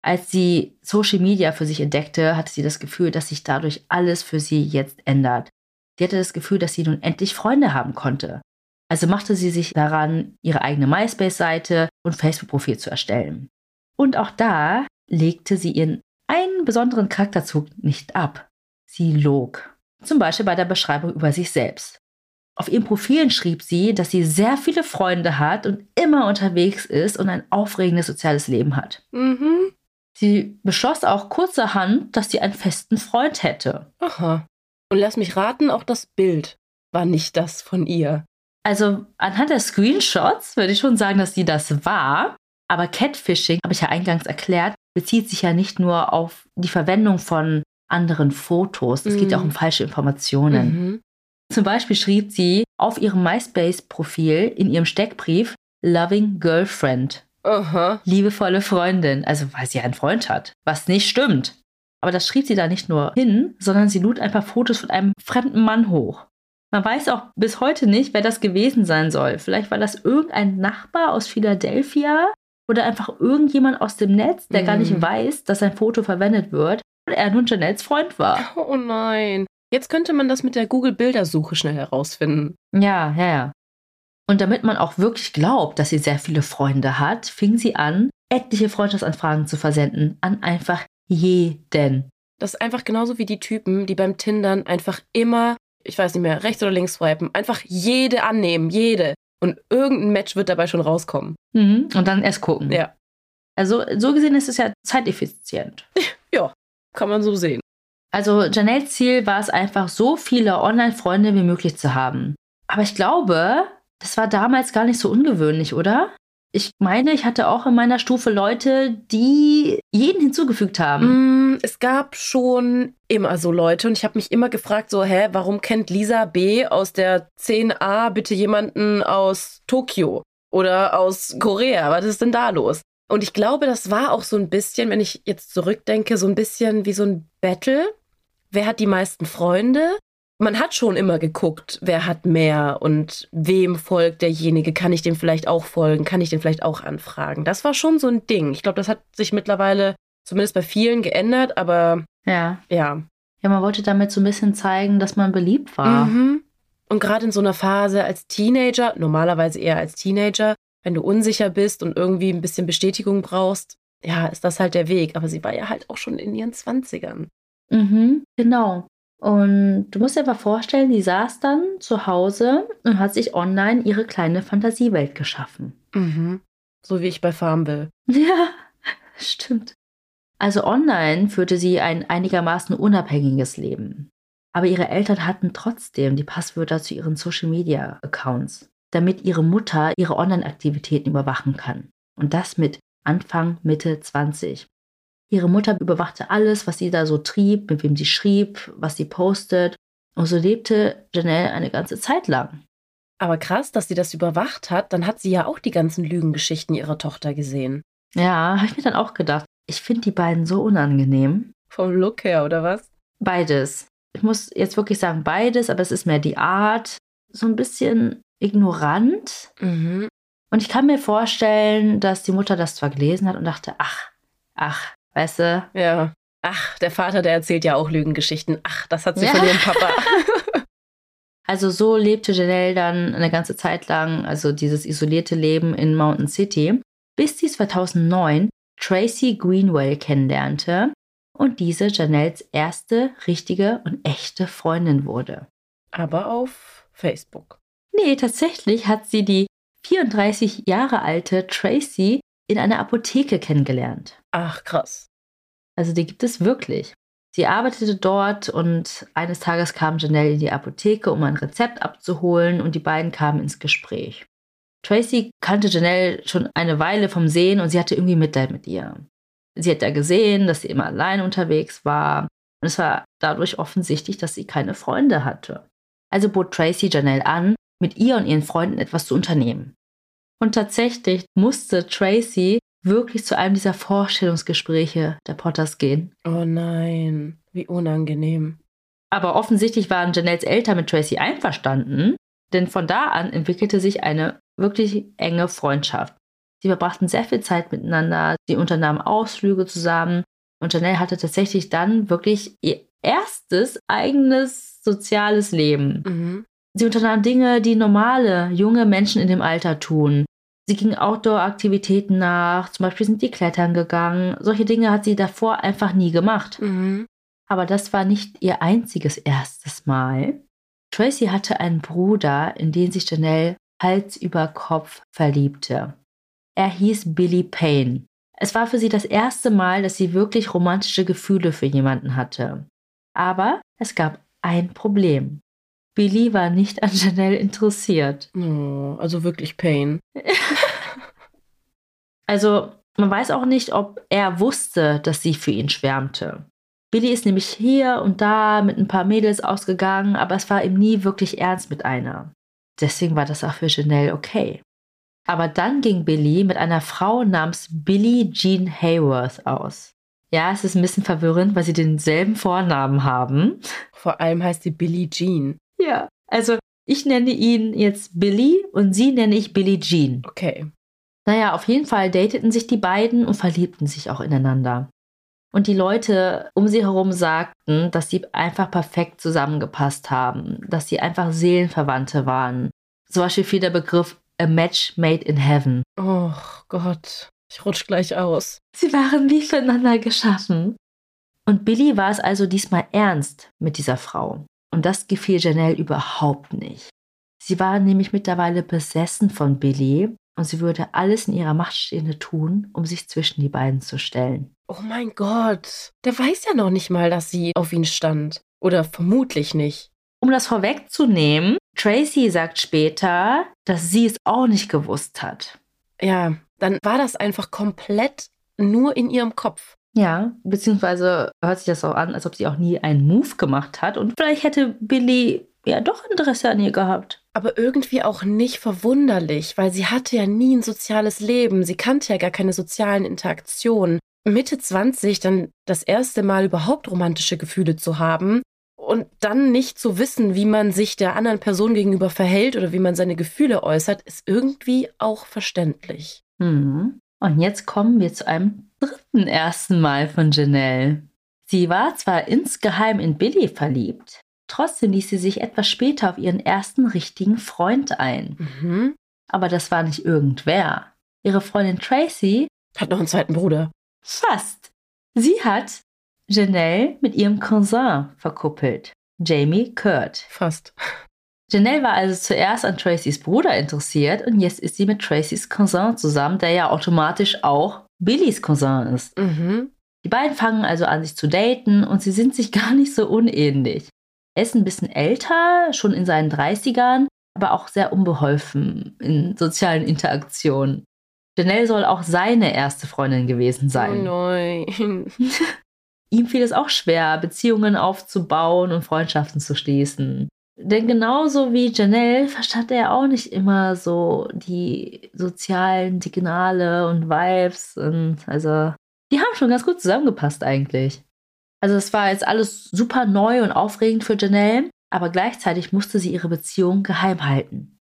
Als sie Social Media für sich entdeckte, hatte sie das Gefühl, dass sich dadurch alles für sie jetzt ändert. Sie hatte das Gefühl, dass sie nun endlich Freunde haben konnte. Also machte sie sich daran, ihre eigene MySpace-Seite und Facebook-Profil zu erstellen. Und auch da legte sie ihren einen besonderen Charakterzug nicht ab. Sie log. Zum Beispiel bei der Beschreibung über sich selbst. Auf ihren Profilen schrieb sie, dass sie sehr viele Freunde hat und immer unterwegs ist und ein aufregendes soziales Leben hat. Mhm. Sie beschloss auch kurzerhand, dass sie einen festen Freund hätte. Aha. Und lass mich raten, auch das Bild war nicht das von ihr. Also anhand der Screenshots würde ich schon sagen, dass sie das war. Aber Catfishing, habe ich ja eingangs erklärt, bezieht sich ja nicht nur auf die Verwendung von anderen Fotos. Es mhm. geht ja auch um falsche Informationen. Mhm. Zum Beispiel schrieb sie auf ihrem MySpace-Profil in ihrem Steckbrief Loving Girlfriend. Aha. Liebevolle Freundin, also weil sie einen Freund hat, was nicht stimmt. Aber das schrieb sie da nicht nur hin, sondern sie lud einfach Fotos von einem fremden Mann hoch. Man weiß auch bis heute nicht, wer das gewesen sein soll. Vielleicht war das irgendein Nachbar aus Philadelphia oder einfach irgendjemand aus dem Netz, der mm. gar nicht mhm. weiß, dass sein Foto verwendet wird und er nun Janelles Freund war. Oh nein. Jetzt könnte man das mit der Google-Bildersuche schnell herausfinden. Ja, ja, ja. Und damit man auch wirklich glaubt, dass sie sehr viele Freunde hat, fing sie an, etliche Freundschaftsanfragen zu versenden an einfach jeden. Das ist einfach genauso wie die Typen, die beim Tindern einfach immer, ich weiß nicht mehr, rechts oder links swipen, einfach jede annehmen, jede. Und irgendein Match wird dabei schon rauskommen. Mhm. Und dann erst gucken. Ja. Also so gesehen ist es ja zeiteffizient. ja, kann man so sehen. Also Janelles Ziel war es einfach, so viele Online-Freunde wie möglich zu haben. Aber ich glaube, das war damals gar nicht so ungewöhnlich, oder? Ich meine, ich hatte auch in meiner Stufe Leute, die jeden hinzugefügt haben. Mm, es gab schon immer so Leute und ich habe mich immer gefragt, so, hä, warum kennt Lisa B aus der 10a bitte jemanden aus Tokio oder aus Korea? Was ist denn da los? Und ich glaube, das war auch so ein bisschen, wenn ich jetzt zurückdenke, so ein bisschen wie so ein Battle. Wer hat die meisten Freunde? Man hat schon immer geguckt, wer hat mehr und wem folgt derjenige, kann ich dem vielleicht auch folgen, kann ich den vielleicht auch anfragen. Das war schon so ein Ding. Ich glaube, das hat sich mittlerweile zumindest bei vielen geändert, aber ja. Ja. Ja, man wollte damit so ein bisschen zeigen, dass man beliebt war. Mhm. Und gerade in so einer Phase als Teenager, normalerweise eher als Teenager, wenn du unsicher bist und irgendwie ein bisschen Bestätigung brauchst, ja, ist das halt der Weg. Aber sie war ja halt auch schon in ihren Zwanzigern. Mhm, genau. Und du musst dir aber vorstellen, die saß dann zu Hause und hat sich online ihre kleine Fantasiewelt geschaffen. Mhm. So wie ich bei Farmville. Ja, stimmt. Also online führte sie ein einigermaßen unabhängiges Leben. Aber ihre Eltern hatten trotzdem die Passwörter zu ihren Social-Media-Accounts, damit ihre Mutter ihre Online-Aktivitäten überwachen kann. Und das mit Anfang, Mitte 20. Ihre Mutter überwachte alles, was sie da so trieb, mit wem sie schrieb, was sie postet. Und so lebte Janelle eine ganze Zeit lang. Aber krass, dass sie das überwacht hat, dann hat sie ja auch die ganzen Lügengeschichten ihrer Tochter gesehen. Ja, habe ich mir dann auch gedacht. Ich finde die beiden so unangenehm. Vom Look her, oder was? Beides. Ich muss jetzt wirklich sagen, beides, aber es ist mehr die Art. So ein bisschen ignorant. Mhm. Und ich kann mir vorstellen, dass die Mutter das zwar gelesen hat und dachte, ach, ach, Weißt du? Ja. Ach, der Vater, der erzählt ja auch Lügengeschichten. Ach, das hat sie ja. von ihrem Papa. also so lebte Janelle dann eine ganze Zeit lang, also dieses isolierte Leben in Mountain City, bis sie 2009 Tracy Greenwell kennenlernte und diese Janelles erste richtige und echte Freundin wurde. Aber auf Facebook. Nee, tatsächlich hat sie die 34 Jahre alte Tracy in einer Apotheke kennengelernt. Ach, krass. Also die gibt es wirklich. Sie arbeitete dort und eines Tages kam Janelle in die Apotheke, um ein Rezept abzuholen und die beiden kamen ins Gespräch. Tracy kannte Janelle schon eine Weile vom Sehen und sie hatte irgendwie Mitleid mit ihr. Sie hat ja gesehen, dass sie immer allein unterwegs war und es war dadurch offensichtlich, dass sie keine Freunde hatte. Also bot Tracy Janelle an, mit ihr und ihren Freunden etwas zu unternehmen. Und tatsächlich musste Tracy wirklich zu einem dieser Vorstellungsgespräche der Potters gehen. Oh nein, wie unangenehm. Aber offensichtlich waren Janelles Eltern mit Tracy einverstanden, denn von da an entwickelte sich eine wirklich enge Freundschaft. Sie verbrachten sehr viel Zeit miteinander, sie unternahmen Ausflüge zusammen und Janelle hatte tatsächlich dann wirklich ihr erstes eigenes soziales Leben. Mhm. Sie unternahm Dinge, die normale junge Menschen in dem Alter tun. Sie ging Outdoor-Aktivitäten nach, zum Beispiel sind die klettern gegangen. Solche Dinge hat sie davor einfach nie gemacht. Mhm. Aber das war nicht ihr einziges erstes Mal. Tracy hatte einen Bruder, in den sich Janelle Hals über Kopf verliebte. Er hieß Billy Payne. Es war für sie das erste Mal, dass sie wirklich romantische Gefühle für jemanden hatte. Aber es gab ein Problem. Billy war nicht an Janelle interessiert. Oh, also wirklich Pain. also, man weiß auch nicht, ob er wusste, dass sie für ihn schwärmte. Billy ist nämlich hier und da mit ein paar Mädels ausgegangen, aber es war ihm nie wirklich ernst mit einer. Deswegen war das auch für Janelle okay. Aber dann ging Billy mit einer Frau namens Billie Jean Hayworth aus. Ja, es ist ein bisschen verwirrend, weil sie denselben Vornamen haben. Vor allem heißt sie Billie Jean. Ja, also ich nenne ihn jetzt Billy und sie nenne ich Billie Jean. Okay. Naja, auf jeden Fall dateten sich die beiden und verliebten sich auch ineinander. Und die Leute um sie herum sagten, dass sie einfach perfekt zusammengepasst haben, dass sie einfach Seelenverwandte waren. Zum Beispiel fiel der Begriff A Match Made in Heaven. Oh Gott, ich rutsch gleich aus. Sie waren wie füreinander geschaffen. Und Billy war es also diesmal ernst mit dieser Frau. Und das gefiel Janelle überhaupt nicht. Sie war nämlich mittlerweile besessen von Billy und sie würde alles in ihrer Macht Stehende tun, um sich zwischen die beiden zu stellen. Oh mein Gott, der weiß ja noch nicht mal, dass sie auf ihn stand. Oder vermutlich nicht. Um das vorwegzunehmen, Tracy sagt später, dass sie es auch nicht gewusst hat. Ja, dann war das einfach komplett nur in ihrem Kopf. Ja, beziehungsweise hört sich das auch an, als ob sie auch nie einen Move gemacht hat. Und vielleicht hätte Billy ja doch Interesse an ihr gehabt. Aber irgendwie auch nicht verwunderlich, weil sie hatte ja nie ein soziales Leben. Sie kannte ja gar keine sozialen Interaktionen. Mitte 20 dann das erste Mal überhaupt romantische Gefühle zu haben und dann nicht zu wissen, wie man sich der anderen Person gegenüber verhält oder wie man seine Gefühle äußert, ist irgendwie auch verständlich. Mhm. Und jetzt kommen wir zu einem dritten ersten Mal von Janelle. Sie war zwar insgeheim in Billy verliebt, trotzdem ließ sie sich etwas später auf ihren ersten richtigen Freund ein. Mhm. Aber das war nicht irgendwer. Ihre Freundin Tracy hat noch einen zweiten Bruder. Fast. Sie hat Janelle mit ihrem Cousin verkuppelt, Jamie Kurt. Fast. Janelle war also zuerst an Tracys Bruder interessiert und jetzt ist sie mit Tracys Cousin zusammen, der ja automatisch auch Billys Cousin ist. Mhm. Die beiden fangen also an, sich zu daten und sie sind sich gar nicht so unähnlich. Er ist ein bisschen älter, schon in seinen 30ern, aber auch sehr unbeholfen in sozialen Interaktionen. Janelle soll auch seine erste Freundin gewesen sein. Oh nein. Ihm fiel es auch schwer, Beziehungen aufzubauen und Freundschaften zu schließen. Denn genauso wie Janelle verstand er auch nicht immer so die sozialen Signale und Vibes. Und also, die haben schon ganz gut zusammengepasst eigentlich. Also, es war jetzt alles super neu und aufregend für Janelle, aber gleichzeitig musste sie ihre Beziehung geheim halten.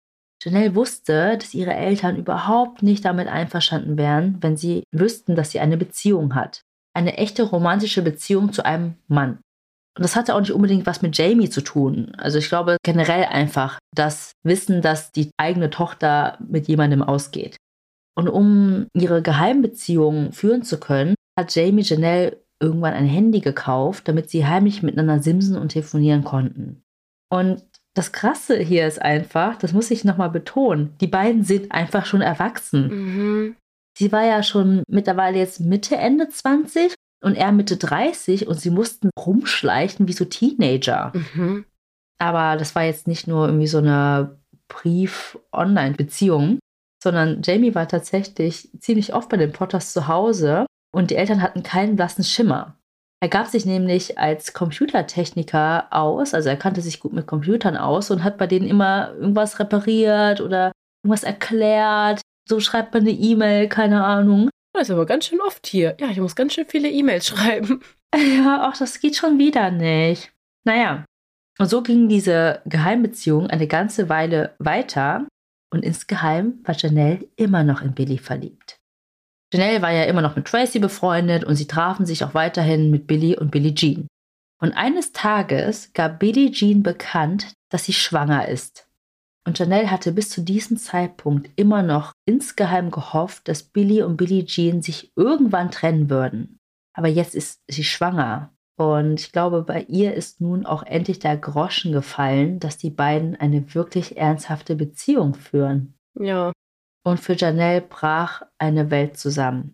Janelle wusste, dass ihre Eltern überhaupt nicht damit einverstanden wären, wenn sie wüssten, dass sie eine Beziehung hat. Eine echte romantische Beziehung zu einem Mann. Und das hatte auch nicht unbedingt was mit Jamie zu tun. Also ich glaube generell einfach das Wissen, dass die eigene Tochter mit jemandem ausgeht. Und um ihre Geheimbeziehung führen zu können, hat Jamie Janelle irgendwann ein Handy gekauft, damit sie heimlich miteinander simsen und telefonieren konnten. Und das Krasse hier ist einfach, das muss ich nochmal betonen, die beiden sind einfach schon erwachsen. Mhm. Sie war ja schon mittlerweile jetzt Mitte, Ende 20 und er Mitte 30 und sie mussten rumschleichen wie so Teenager. Mhm. Aber das war jetzt nicht nur irgendwie so eine Brief-Online-Beziehung, sondern Jamie war tatsächlich ziemlich oft bei den Potters zu Hause und die Eltern hatten keinen blassen Schimmer. Er gab sich nämlich als Computertechniker aus, also er kannte sich gut mit Computern aus und hat bei denen immer irgendwas repariert oder irgendwas erklärt. So schreibt man eine E-Mail, keine Ahnung. Das ist aber ganz schön oft hier. Ja, ich muss ganz schön viele E-Mails schreiben. Ja, auch das geht schon wieder nicht. Naja, und so ging diese Geheimbeziehung eine ganze Weile weiter und insgeheim war Janelle immer noch in Billy verliebt. Janelle war ja immer noch mit Tracy befreundet und sie trafen sich auch weiterhin mit Billy und Billie Jean. Und eines Tages gab Billie Jean bekannt, dass sie schwanger ist. Und Janelle hatte bis zu diesem Zeitpunkt immer noch insgeheim gehofft, dass Billy und Billie Jean sich irgendwann trennen würden. Aber jetzt ist sie schwanger. Und ich glaube, bei ihr ist nun auch endlich der Groschen gefallen, dass die beiden eine wirklich ernsthafte Beziehung führen. Ja. Und für Janelle brach eine Welt zusammen.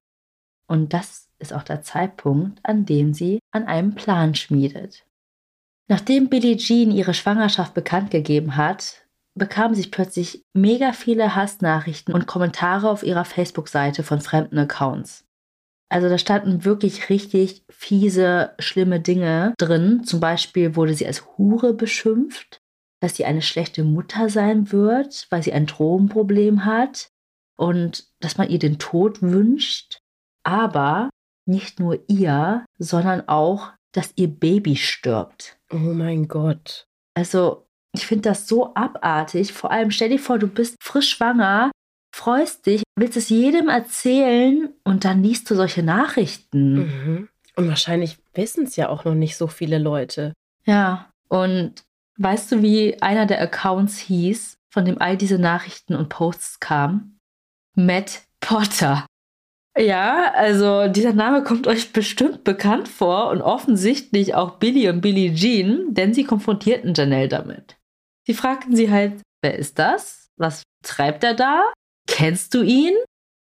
Und das ist auch der Zeitpunkt, an dem sie an einem Plan schmiedet. Nachdem Billie Jean ihre Schwangerschaft bekannt gegeben hat, bekam sich plötzlich mega viele Hassnachrichten und Kommentare auf ihrer Facebook-Seite von fremden Accounts. Also da standen wirklich richtig fiese, schlimme Dinge drin. Zum Beispiel wurde sie als Hure beschimpft, dass sie eine schlechte Mutter sein wird, weil sie ein Drogenproblem hat und dass man ihr den Tod wünscht. Aber nicht nur ihr, sondern auch, dass ihr Baby stirbt. Oh mein Gott. Also ich finde das so abartig. Vor allem stell dir vor, du bist frisch schwanger, freust dich, willst es jedem erzählen und dann liest du solche Nachrichten. Mhm. Und wahrscheinlich wissen es ja auch noch nicht so viele Leute. Ja, und weißt du, wie einer der Accounts hieß, von dem all diese Nachrichten und Posts kamen? Matt Potter. Ja, also dieser Name kommt euch bestimmt bekannt vor und offensichtlich auch Billy und Billie Jean, denn sie konfrontierten Janelle damit. Sie fragten sie halt, wer ist das? Was treibt er da? Kennst du ihn?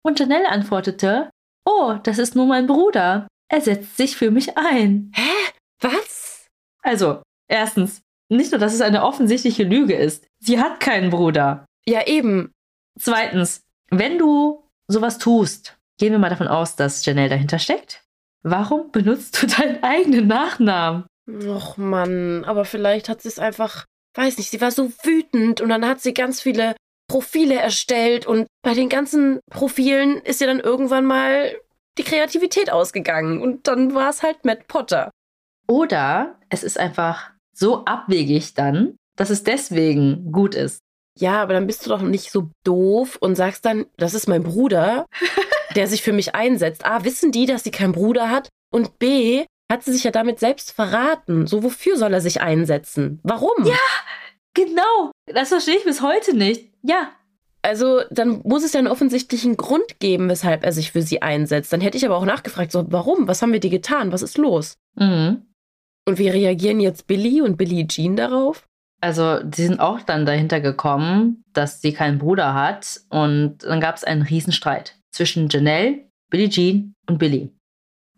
Und Janelle antwortete, oh, das ist nur mein Bruder. Er setzt sich für mich ein. Hä? Was? Also, erstens, nicht nur, dass es eine offensichtliche Lüge ist. Sie hat keinen Bruder. Ja, eben. Zweitens, wenn du sowas tust, Gehen wir mal davon aus, dass Janelle dahinter steckt. Warum benutzt du deinen eigenen Nachnamen? Och Mann, aber vielleicht hat sie es einfach, weiß nicht, sie war so wütend und dann hat sie ganz viele Profile erstellt und bei den ganzen Profilen ist ihr dann irgendwann mal die Kreativität ausgegangen und dann war es halt Matt Potter. Oder es ist einfach so abwegig dann, dass es deswegen gut ist. Ja, aber dann bist du doch nicht so doof und sagst dann, das ist mein Bruder. der sich für mich einsetzt. A, wissen die, dass sie keinen Bruder hat? Und B, hat sie sich ja damit selbst verraten. So, wofür soll er sich einsetzen? Warum? Ja, genau. Das verstehe ich bis heute nicht. Ja. Also, dann muss es ja einen offensichtlichen Grund geben, weshalb er sich für sie einsetzt. Dann hätte ich aber auch nachgefragt, so, warum? Was haben wir dir getan? Was ist los? Mhm. Und wie reagieren jetzt Billy und Billie Jean darauf? Also, die sind auch dann dahinter gekommen, dass sie keinen Bruder hat. Und dann gab es einen Riesenstreit zwischen Janelle, Billie Jean und Billy.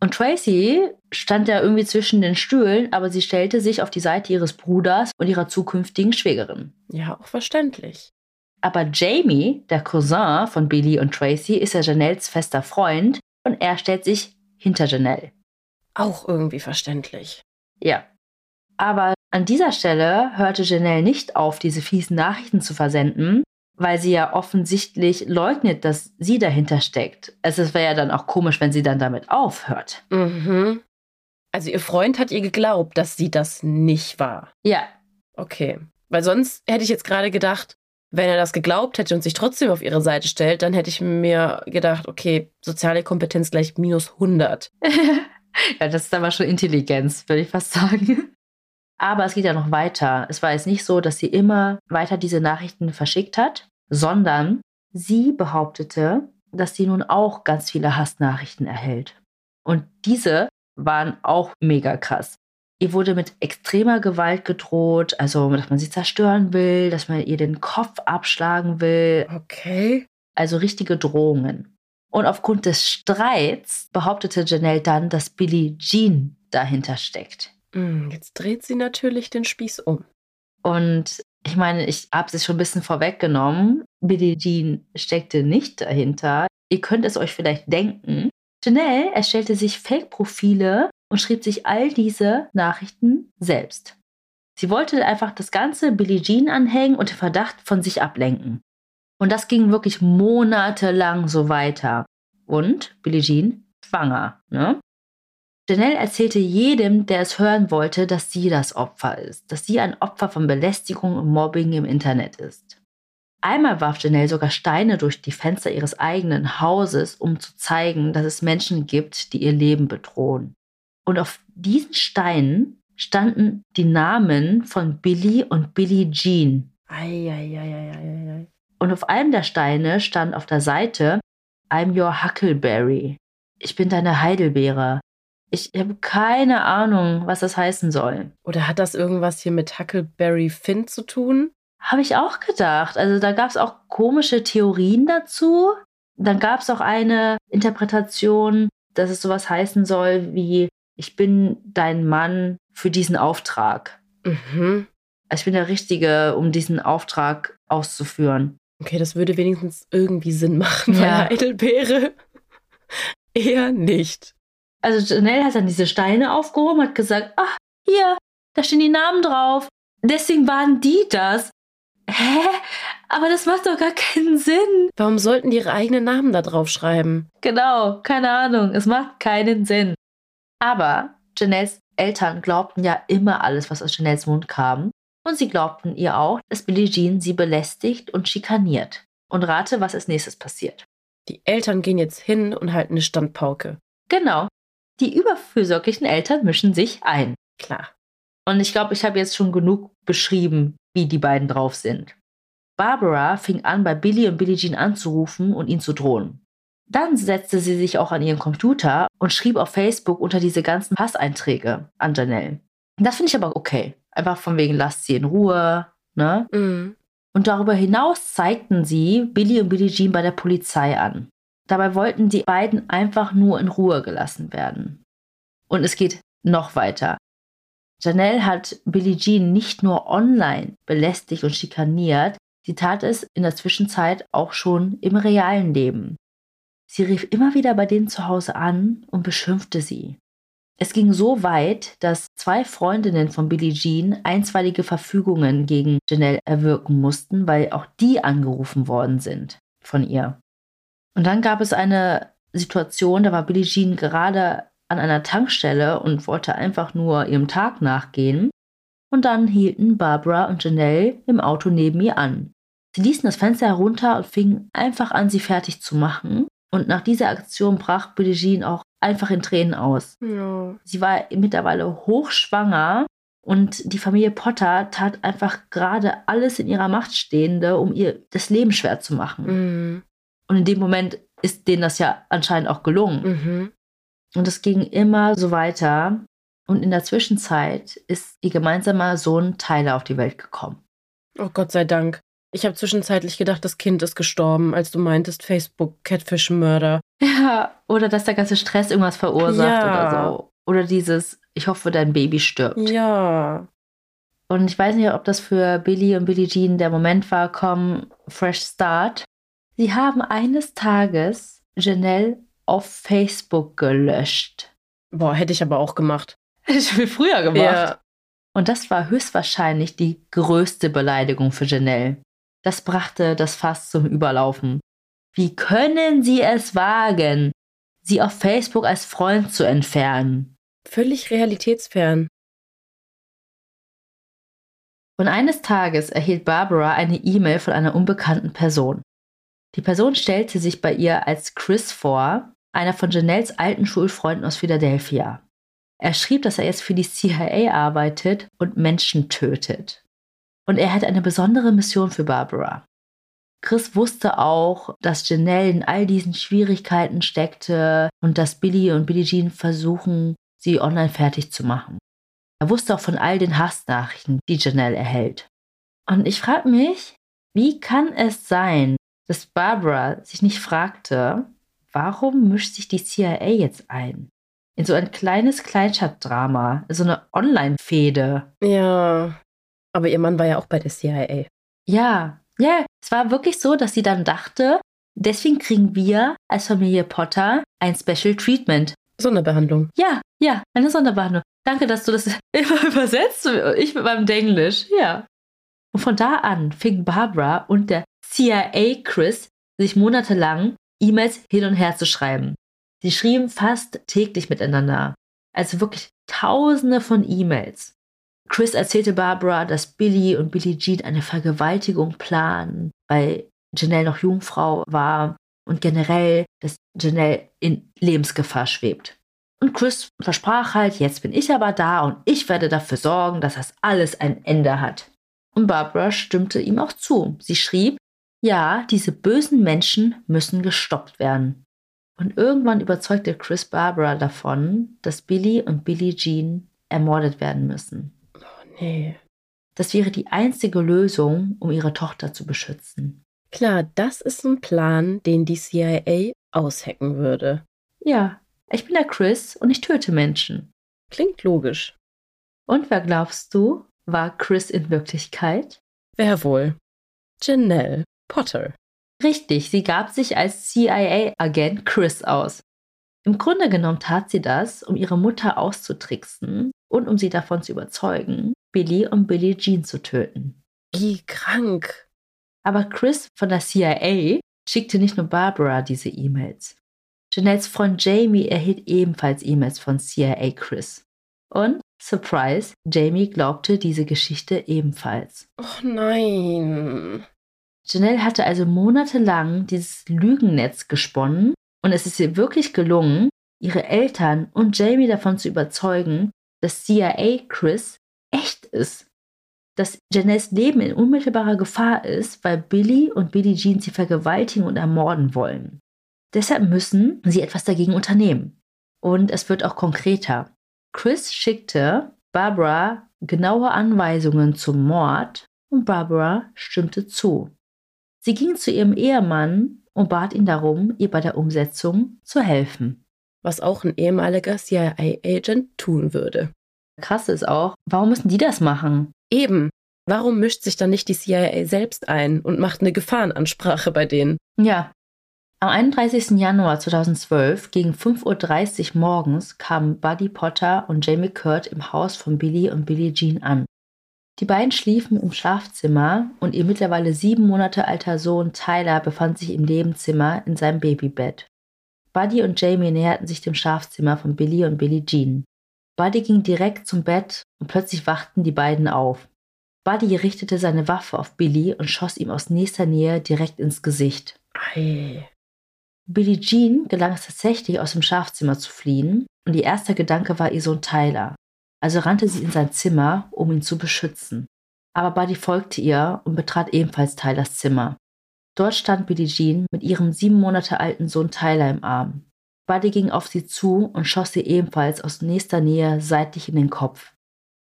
Und Tracy stand ja irgendwie zwischen den Stühlen, aber sie stellte sich auf die Seite ihres Bruders und ihrer zukünftigen Schwägerin. Ja, auch verständlich. Aber Jamie, der Cousin von Billy und Tracy, ist ja Janelles fester Freund und er stellt sich hinter Janelle. Auch irgendwie verständlich. Ja. Aber an dieser Stelle hörte Janelle nicht auf, diese fiesen Nachrichten zu versenden, weil sie ja offensichtlich leugnet, dass sie dahinter steckt. Es wäre ja dann auch komisch, wenn sie dann damit aufhört. Mhm. Also ihr Freund hat ihr geglaubt, dass sie das nicht war. Ja. Okay. Weil sonst hätte ich jetzt gerade gedacht, wenn er das geglaubt hätte und sich trotzdem auf ihre Seite stellt, dann hätte ich mir gedacht, okay, soziale Kompetenz gleich minus 100. ja, das ist aber schon Intelligenz, würde ich fast sagen. Aber es geht ja noch weiter. Es war jetzt nicht so, dass sie immer weiter diese Nachrichten verschickt hat, sondern sie behauptete, dass sie nun auch ganz viele Hassnachrichten erhält. Und diese waren auch mega krass. Ihr wurde mit extremer Gewalt gedroht, also dass man sie zerstören will, dass man ihr den Kopf abschlagen will. Okay. Also richtige Drohungen. Und aufgrund des Streits behauptete Janelle dann, dass Billie Jean dahinter steckt. Hm, jetzt dreht sie natürlich den Spieß um. Und ich meine, ich habe es schon ein bisschen vorweggenommen. Billie Jean steckte nicht dahinter. Ihr könnt es euch vielleicht denken. Chanel erstellte sich Fake-Profile und schrieb sich all diese Nachrichten selbst. Sie wollte einfach das ganze Billie Jean anhängen und den Verdacht von sich ablenken. Und das ging wirklich monatelang so weiter. Und Billie Jean schwanger. Ne? Janelle erzählte jedem, der es hören wollte, dass sie das Opfer ist, dass sie ein Opfer von Belästigung und Mobbing im Internet ist. Einmal warf Janelle sogar Steine durch die Fenster ihres eigenen Hauses, um zu zeigen, dass es Menschen gibt, die ihr Leben bedrohen. Und auf diesen Steinen standen die Namen von Billy und Billie Jean. Ei, ei, ei, und auf einem der Steine stand auf der Seite I'm your Huckleberry. Ich bin deine Heidelbeere. Ich habe keine Ahnung, was das heißen soll. Oder hat das irgendwas hier mit Huckleberry Finn zu tun? Habe ich auch gedacht. Also da gab es auch komische Theorien dazu. Dann gab es auch eine Interpretation, dass es sowas heißen soll wie ich bin dein Mann für diesen Auftrag. Mhm. Also ich bin der Richtige, um diesen Auftrag auszuführen. Okay, das würde wenigstens irgendwie Sinn machen, ja. weil Heidelbeere eher nicht. Also Janelle hat dann diese Steine aufgehoben, hat gesagt, ach, hier, da stehen die Namen drauf. Deswegen waren die das. Hä? Aber das macht doch gar keinen Sinn. Warum sollten die ihre eigenen Namen da drauf schreiben? Genau, keine Ahnung. Es macht keinen Sinn. Aber Janelles Eltern glaubten ja immer alles, was aus Janelles Mund kam. Und sie glaubten ihr auch, dass Billie Jean sie belästigt und schikaniert. Und rate, was als nächstes passiert. Die Eltern gehen jetzt hin und halten eine Standpauke. Genau. Die überfürsorglichen Eltern mischen sich ein. Klar. Und ich glaube, ich habe jetzt schon genug beschrieben, wie die beiden drauf sind. Barbara fing an, bei Billy und Billie Jean anzurufen und ihn zu drohen. Dann setzte sie sich auch an ihren Computer und schrieb auf Facebook unter diese ganzen Passeinträge an Janelle. Das finde ich aber okay. Einfach von wegen, lasst sie in Ruhe, ne? Mhm. Und darüber hinaus zeigten sie Billy und Billie Jean bei der Polizei an. Dabei wollten die beiden einfach nur in Ruhe gelassen werden. Und es geht noch weiter. Janelle hat Billie Jean nicht nur online belästigt und schikaniert, sie tat es in der Zwischenzeit auch schon im realen Leben. Sie rief immer wieder bei denen zu Hause an und beschimpfte sie. Es ging so weit, dass zwei Freundinnen von Billie Jean einstweilige Verfügungen gegen Janelle erwirken mussten, weil auch die angerufen worden sind von ihr. Und dann gab es eine Situation, da war Billie Jean gerade an einer Tankstelle und wollte einfach nur ihrem Tag nachgehen. Und dann hielten Barbara und Janelle im Auto neben ihr an. Sie ließen das Fenster herunter und fingen einfach an, sie fertig zu machen. Und nach dieser Aktion brach Billie Jean auch einfach in Tränen aus. Ja. Sie war mittlerweile hochschwanger und die Familie Potter tat einfach gerade alles in ihrer Macht Stehende, um ihr das Leben schwer zu machen. Mhm. Und in dem Moment ist denen das ja anscheinend auch gelungen. Mhm. Und es ging immer so weiter. Und in der Zwischenzeit ist ihr gemeinsamer Sohn Tyler auf die Welt gekommen. Oh Gott sei Dank. Ich habe zwischenzeitlich gedacht, das Kind ist gestorben, als du meintest, Facebook, Catfish-Mörder. Ja, oder dass der ganze Stress irgendwas verursacht Ja. oder so. Oder dieses, ich hoffe, dein Baby stirbt. Ja. Und ich weiß nicht, ob das für Billy und Billie Jean der Moment war, komm, fresh start. Sie haben eines Tages Janelle auf Facebook gelöscht. Boah, hätte ich aber auch gemacht. Hätte ich viel früher Ja. Und das war höchstwahrscheinlich die größte Beleidigung für Janelle. Das brachte das Fass zum Überlaufen. Wie können Sie es wagen, sie auf Facebook als Freund zu entfernen? Völlig realitätsfern. Und eines Tages erhielt Barbara eine E-Mail von einer unbekannten Person. Die Person stellte sich bei ihr als Chris vor, einer von Janelles alten Schulfreunden aus Philadelphia. Er schrieb, dass er jetzt für die CIA arbeitet und Menschen tötet. Und er hat eine besondere Mission für Barbara. Chris wusste auch, dass Janelle in all diesen Schwierigkeiten steckte und dass Billy und Billie Jean versuchen, sie online fertig zu machen. Er wusste auch von all den Hassnachrichten, die Janelle erhält. Und ich frage mich, wie kann es sein, dass Barbara sich nicht fragte, warum mischt sich die CIA jetzt ein? In so ein kleines Kleinstadtdrama, so eine Online-Fehde. Ja. Aber ihr Mann war ja auch bei der CIA. Ja, ja, es war wirklich so, dass sie dann dachte, deswegen kriegen wir als Familie Potter ein Special Treatment. Sonderbehandlung. Ja, ja, eine Sonderbehandlung. Danke, dass du das immer übersetzt. Ich mit meinem Denglisch. Ja. Und von da an fing Barbara und der CIA Chris sich monatelang E-Mails hin und her zu schreiben. Sie schrieben fast täglich miteinander. Also wirklich tausende von E-Mails. Chris erzählte Barbara, dass Billy und Billie Jean eine Vergewaltigung planen, weil Janelle noch Jungfrau war und generell, dass Janelle in Lebensgefahr schwebt. Und Chris versprach halt, jetzt bin ich aber da und ich werde dafür sorgen, dass das alles ein Ende hat. Und Barbara stimmte ihm auch zu. Sie schrieb, ja, diese bösen Menschen müssen gestoppt werden. Und irgendwann überzeugte Chris Barbara davon, dass Billy und Billie Jean ermordet werden müssen. Oh nee. Das wäre die einzige Lösung, um ihre Tochter zu beschützen. Klar, das ist ein Plan, den die CIA aushacken würde. Ja, ich bin der Chris und ich töte Menschen. Klingt logisch. Und wer glaubst du, war Chris in Wirklichkeit? Wer wohl? Janelle Potter. Richtig, sie gab sich als CIA-Agent Chris aus. Im Grunde genommen tat sie das, um ihre Mutter auszutricksen und um sie davon zu überzeugen, Billy und Billie Jean zu töten. Wie krank. Aber Chris von der CIA schickte nicht nur Barbara diese E-Mails. Janelles Freund Jamie erhielt ebenfalls E-Mails von CIA Chris. Und, surprise, Jamie glaubte diese Geschichte ebenfalls. Oh nein. Janelle hatte also monatelang dieses Lügennetz gesponnen und es ist ihr wirklich gelungen, ihre Eltern und Jamie davon zu überzeugen, dass CIA Chris echt ist. Dass Janelles Leben in unmittelbarer Gefahr ist, weil Billy und Billie Jean sie vergewaltigen und ermorden wollen. Deshalb müssen sie etwas dagegen unternehmen. Und es wird auch konkreter. Chris schickte Barbara genaue Anweisungen zum Mord und Barbara stimmte zu. Sie ging zu ihrem Ehemann und bat ihn darum, ihr bei der Umsetzung zu helfen. Was auch ein ehemaliger CIA-Agent tun würde. Krass ist auch, warum müssen die das machen? Eben. Warum mischt sich dann nicht die CIA selbst ein und macht eine Gefahrenansprache bei denen? Ja. Am 31. Januar 2012 gegen 5.30 Uhr morgens kamen Buddy Potter und Jamie Kurt im Haus von Billy und Billie Jean an. Die beiden schliefen im Schlafzimmer und ihr mittlerweile sieben Monate alter Sohn Tyler befand sich im Nebenzimmer in seinem Babybett. Buddy und Jamie näherten sich dem Schlafzimmer von Billy und Billie Jean. Buddy ging direkt zum Bett und plötzlich wachten die beiden auf. Buddy richtete seine Waffe auf Billy und schoss ihm aus nächster Nähe direkt ins Gesicht. Ei. Billie Jean gelang es tatsächlich, aus dem Schlafzimmer zu fliehen, und ihr erster Gedanke war ihr Sohn Tyler. Also rannte sie in sein Zimmer, um ihn zu beschützen. Aber Buddy folgte ihr und betrat ebenfalls Tylers Zimmer. Dort stand Billie Jean mit ihrem sieben Monate alten Sohn Tyler im Arm. Buddy ging auf sie zu und schoss sie ebenfalls aus nächster Nähe seitlich in den Kopf.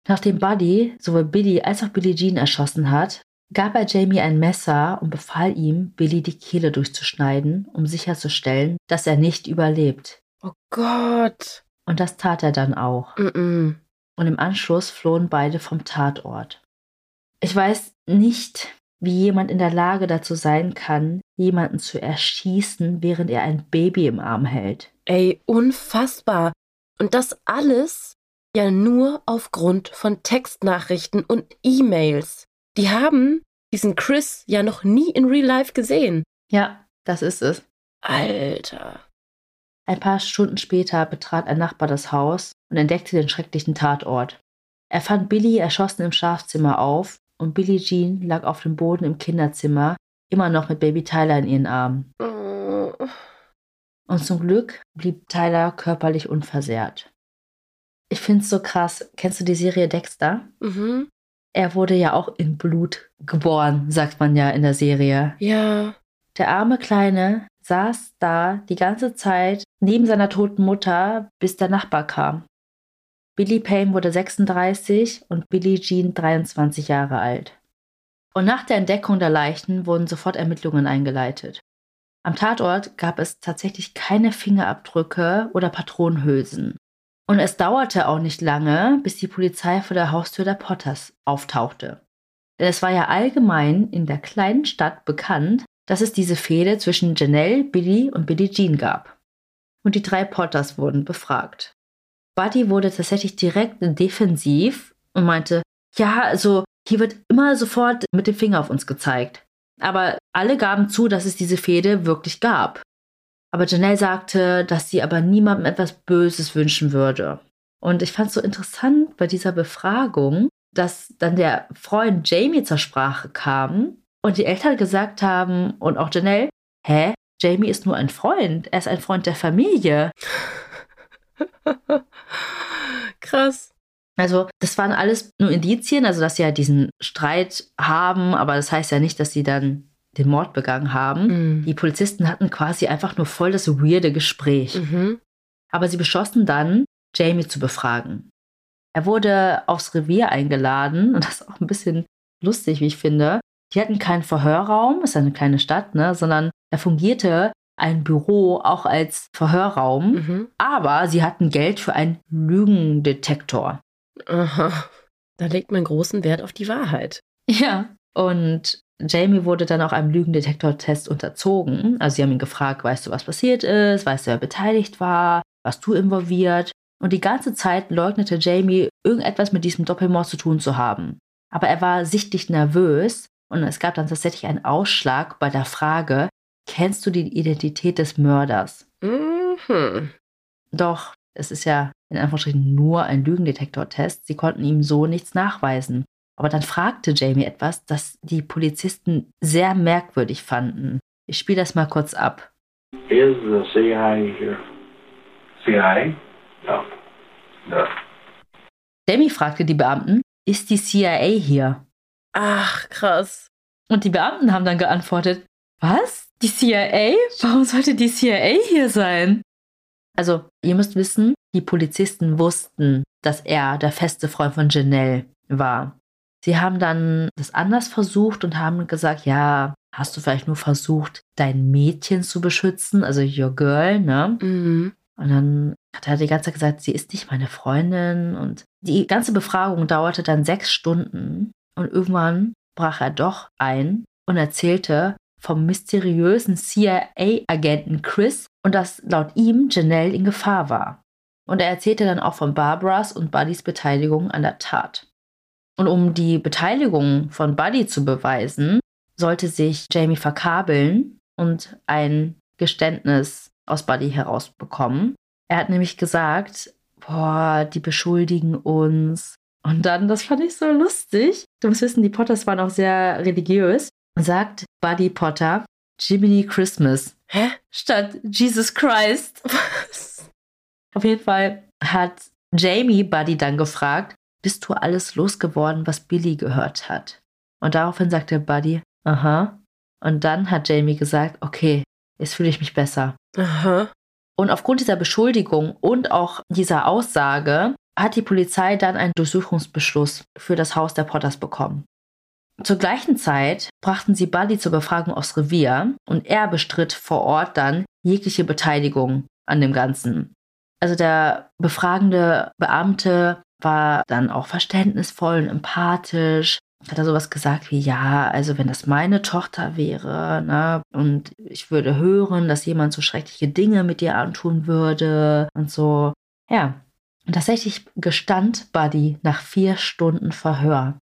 Nachdem Buddy sowohl Billy als auch Billie Jean erschossen hat, gab er Jamie ein Messer und befahl ihm, Billy die Kehle durchzuschneiden, um sicherzustellen, dass er nicht überlebt. Oh Gott. Und das tat er dann auch. Mm -mm und im Anschluss flohen beide vom Tatort. Ich weiß nicht, wie jemand in der Lage dazu sein kann, jemanden zu erschießen, während er ein Baby im Arm hält. Ey, unfassbar. Und das alles ja nur aufgrund von Textnachrichten und E-Mails. Die haben diesen Chris ja noch nie in Real Life gesehen. Ja, das ist es. Alter. Ein paar Stunden später betrat ein Nachbar das Haus und entdeckte den schrecklichen Tatort. Er fand Billy erschossen im Schlafzimmer auf und Billie Jean lag auf dem Boden im Kinderzimmer, immer noch mit Baby Tyler in ihren Armen. Und zum Glück blieb Tyler körperlich unversehrt. Ich find's so krass. Kennst du die Serie Dexter? Mhm. Er wurde ja auch in Blut geboren, sagt man ja in der Serie. Ja. Der arme Kleine saß da die ganze Zeit neben seiner toten Mutter, bis der Nachbar kam. Billy Payne wurde 36 und Billie Jean 23 Jahre alt. Und nach der Entdeckung der Leichen wurden sofort Ermittlungen eingeleitet. Am Tatort gab es tatsächlich keine Fingerabdrücke oder Patronenhülsen. Und es dauerte auch nicht lange, bis die Polizei vor der Haustür der Potters auftauchte. Denn es war ja allgemein in der kleinen Stadt bekannt, dass es diese Fehde zwischen Janelle, Billy und Billie Jean gab. Und die drei Potters wurden befragt. Buddy wurde tatsächlich direkt defensiv und meinte, ja, also hier wird immer sofort mit dem Finger auf uns gezeigt. Aber alle gaben zu, dass es diese Fehde wirklich gab. Aber Janelle sagte, dass sie aber niemandem etwas Böses wünschen würde. Und ich fand es so interessant bei dieser Befragung, dass dann der Freund Jamie zur Sprache kam und die Eltern gesagt haben und auch Janelle, hä, Jamie ist nur ein Freund, er ist ein Freund der Familie. Krass. Also, das waren alles nur Indizien, also dass sie ja diesen Streit haben, aber das heißt ja nicht, dass sie dann den Mord begangen haben. Mhm. Die Polizisten hatten quasi einfach nur voll das weirde Gespräch. Mhm. Aber sie beschlossen dann, Jamie zu befragen. Er wurde aufs Revier eingeladen und das ist auch ein bisschen lustig, wie ich finde. Die hatten keinen Verhörraum, ist eine kleine Stadt, ne, sondern da fungierte ein Büro auch als Verhörraum, Mhm. aber sie hatten Geld für einen Lügendetektor. Aha. Da legt man großen Wert auf die Wahrheit. Ja. Und Jamie wurde dann auch einem Lügendetektortest unterzogen. Also sie haben ihn gefragt, weißt du, was passiert ist, weißt du, wer beteiligt war, warst du involviert? Und die ganze Zeit leugnete Jamie, irgendetwas mit diesem Doppelmord zu tun zu haben. Aber er war sichtlich nervös und es gab dann tatsächlich einen Ausschlag bei der Frage, kennst du die Identität des Mörders? Mhm. Doch, es ist ja in Anführungsstrichen nur ein Lügendetektortest. Sie konnten ihm so nichts nachweisen. Aber dann fragte Jamie etwas, das die Polizisten sehr merkwürdig fanden. Ich spiele das mal kurz ab. Is the CIA here? CIA? No. No. Demi fragte die Beamten, ist die CIA hier? Ach, krass. Und die Beamten haben dann geantwortet, was? Die CIA? Warum sollte die CIA hier sein? Also, ihr müsst wissen, die Polizisten wussten, dass er der feste Freund von Janelle war. Sie haben dann das anders versucht und haben gesagt, ja, hast du vielleicht nur versucht, dein Mädchen zu beschützen, also your girl, ne? Mhm. Und dann hat er die ganze Zeit gesagt, sie ist nicht meine Freundin. Und die ganze Befragung dauerte dann sechs Stunden. Und irgendwann brach er doch ein und erzählte vom mysteriösen CIA-Agenten Chris und dass laut ihm Janelle in Gefahr war. Und er erzählte dann auch von Barbaras und Buddys Beteiligung an der Tat. Und um die Beteiligung von Buddy zu beweisen, sollte sich Jamie verkabeln und ein Geständnis aus Buddy herausbekommen. Er hat nämlich gesagt, boah, die beschuldigen uns. Und dann, das fand ich so lustig. Du musst wissen, die Potters waren auch sehr religiös. Sagt Buddy Potter, Jiminy Christmas. Hä? Statt Jesus Christ. Was? Auf jeden Fall hat Jamie Buddy dann gefragt, bist du alles losgeworden, was Billy gehört hat? Und daraufhin sagte Buddy, aha. Und dann hat Jamie gesagt, okay, jetzt fühle ich mich besser. Aha. Und aufgrund dieser Beschuldigung und auch dieser Aussage hat die Polizei dann einen Durchsuchungsbeschluss für das Haus der Potters bekommen. Zur gleichen Zeit brachten sie Buddy zur Befragung aufs Revier und er bestritt vor Ort dann jegliche Beteiligung an dem Ganzen. Also der befragende Beamte war dann auch verständnisvoll und empathisch. Hat er sowas gesagt wie, ja, also wenn das meine Tochter wäre, ne, und ich würde hören, dass jemand so schreckliche Dinge mit ihr antun würde und so. Ja. Und tatsächlich gestand Buddy nach vier Stunden Verhör.